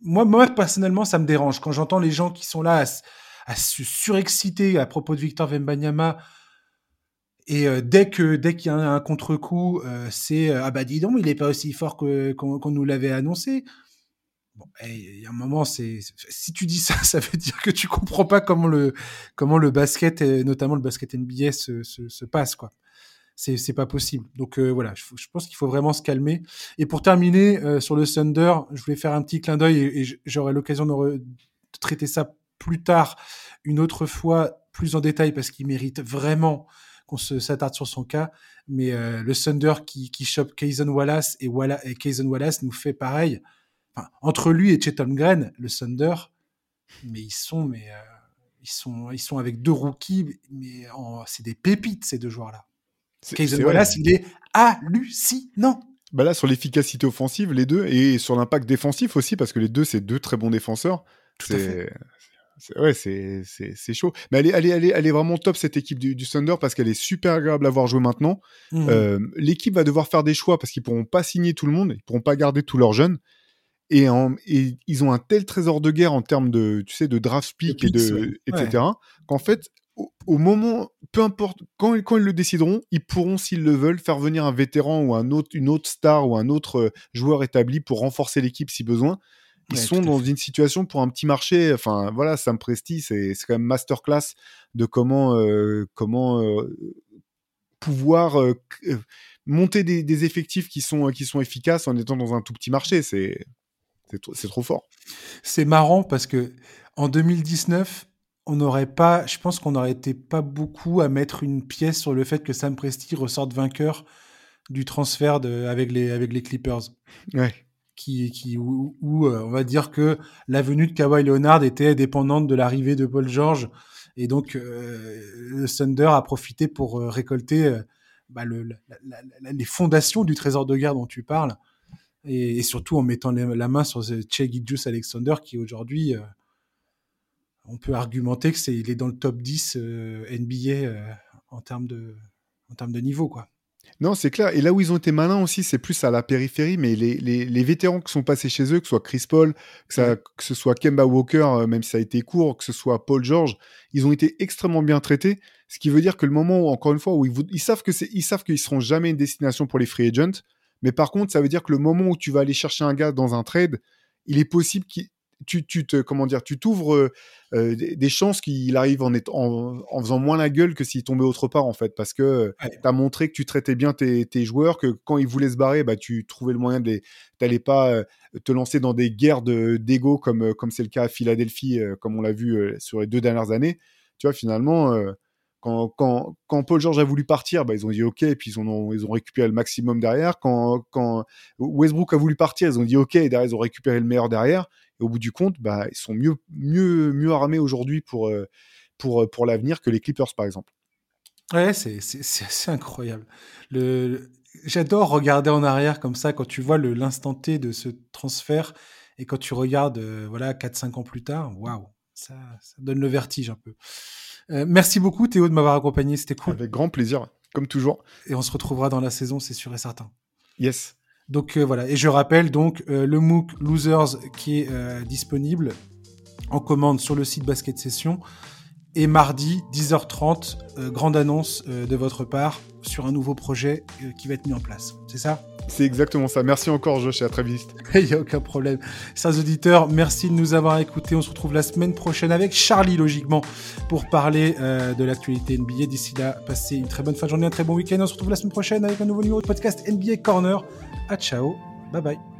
moi, moi, personnellement, ça me dérange. Quand j'entends les gens qui sont là à, se surexciter à propos de Victor Wembanyama, et euh, dès que dès qu'il y a un, contre-coup, euh, c'est euh, ah bah dis donc, il est pas aussi fort que qu'on nous l'avait annoncé. Bon, il y a un moment, c'est si tu dis ça, ça veut dire que tu comprends pas comment le comment le basket, et notamment le basket NBA, se, se, se passe quoi c'est pas possible. Donc euh, voilà, je, pense qu'il faut vraiment se calmer. Et pour terminer euh, sur le Thunder, je voulais faire un petit clin d'œil et, j'aurai l'occasion de, traiter ça plus tard, une autre fois, plus en détail, parce qu'il mérite vraiment qu'on s'attarde sur son cas. Mais euh, le Thunder qui, qui chope Kayson Wallace et, Wallace et Kayson Wallace nous fait pareil. Enfin, entre lui et Chet Holmgren, le Thunder, mais ils sont, mais ils sont, ils sont avec deux rookies, mais c'est des pépites ces deux joueurs-là. Kaysen Wallace, il est hallucinant. Bah là, sur l'efficacité offensive, les deux, et sur l'impact défensif aussi, parce que les deux, c'est deux très bons défenseurs. C'est ouais, c'est chaud. Mais elle est, elle, est, elle, est, vraiment top cette équipe du, Thunder parce qu'elle est super agréable à voir jouer maintenant. Mmh. Euh, l'équipe va devoir faire des choix parce qu'ils pourront pas signer tout le monde, ils pourront pas garder tous leurs jeunes. Et, en, et ils ont un tel trésor de guerre en termes de, tu sais, de draft pick et de, etc. Qu'en fait, au, moment, peu importe, quand, quand, ils le décideront, ils pourront, s'ils le veulent, faire venir un vétéran ou un autre, une autre star ou un autre euh, joueur établi pour renforcer l'équipe si besoin. Ils sont dans une situation pour un petit marché. Enfin, voilà, Sam Presti, c'est quand même masterclass de comment, euh, comment euh, pouvoir monter des, des, effectifs qui sont, qui sont efficaces en étant dans un tout petit marché. C'est c'est trop fort. C'est marrant parce que en 2019, on n'aurait pas, je pense qu'on n'aurait été pas beaucoup à mettre une pièce sur le fait que Sam Presti ressorte vainqueur du transfert de, avec, les, avec les Clippers. Ouais. Qui, qui, où, euh, on va dire que la venue de Kawhi Leonard était dépendante de l'arrivée de Paul George. Et donc, euh, le Thunder a profité pour euh, récolter bah, le, les fondations du trésor de guerre dont tu parles. Et, surtout en mettant la main sur Che Gilgeous Alexander, qui aujourd'hui on peut argumenter que c'est il est dans le top 10 euh, NBA euh, en termes de en termes de niveau quoi. Non, c'est clair. Et là où ils ont été malins aussi, c'est plus à la périphérie, mais les, les, vétérans qui sont passés chez eux, que ce soit Chris Paul, que, ça, que ce soit Kemba Walker, euh, même si ça a été court, que ce soit Paul George, ils ont été extrêmement bien traités. Ce qui veut dire que le moment où, encore une fois, où ils, ils savent que c'est, ils savent qu'ils seront jamais une destination pour les free agents, mais par contre, ça veut dire que le moment où tu vas aller chercher un gars dans un trade, il est possible qu'il tu, tu te comment dire, tu t'ouvres euh, des, chances qu'il arrive en, en, faisant moins la gueule que s'il tombait autre part en fait, parce que tu as montré que tu traitais bien tes, joueurs, que quand ils voulaient se barrer, bah tu trouvais le moyen de t'allais pas te lancer dans des guerres d'ego comme comme c'est le cas à Philadelphie, comme on l'a vu sur les deux dernières années. Tu vois finalement quand, quand, quand, Paul George a voulu partir, bah, ils ont dit OK, et puis ils ont, ils ont récupéré le maximum derrière. Quand, quand Westbrook a voulu partir, ils ont dit OK, et derrière, ils ont récupéré le meilleur derrière. Et au bout du compte, bah, ils sont mieux, mieux, mieux armés aujourd'hui pour, euh, pour, euh, pour l'avenir que les Clippers, par exemple. Ouais, c'est assez incroyable. Le, J'adore regarder en arrière comme ça quand tu vois l'instant T de ce transfert et quand tu regardes euh, voilà 4-5 ans plus tard, waouh, ça, ça donne le vertige un peu. Euh, merci beaucoup Théo de m'avoir accompagné, c'était cool. Avec grand plaisir, comme toujours. Et on se retrouvera dans la saison, c'est sûr et certain. Yes. Donc euh, voilà, et je rappelle donc euh, le MOOC Losers qui est disponible en commande sur le site Basket Session. Et mardi, 10h30, grande annonce de votre part sur un nouveau projet qui va être mis en place. C'est ça? C'est exactement ça. Merci encore, Josh, et à très vite. Il n'y a aucun problème. Chers auditeurs, merci de nous avoir écoutés. On se retrouve la semaine prochaine avec Charlie, logiquement, pour parler euh, de l'actualité NBA. D'ici là, passez une très bonne fin de journée, un très bon week-end. On se retrouve la semaine prochaine avec un nouveau numéro de podcast NBA Corner. À ciao. Bye bye.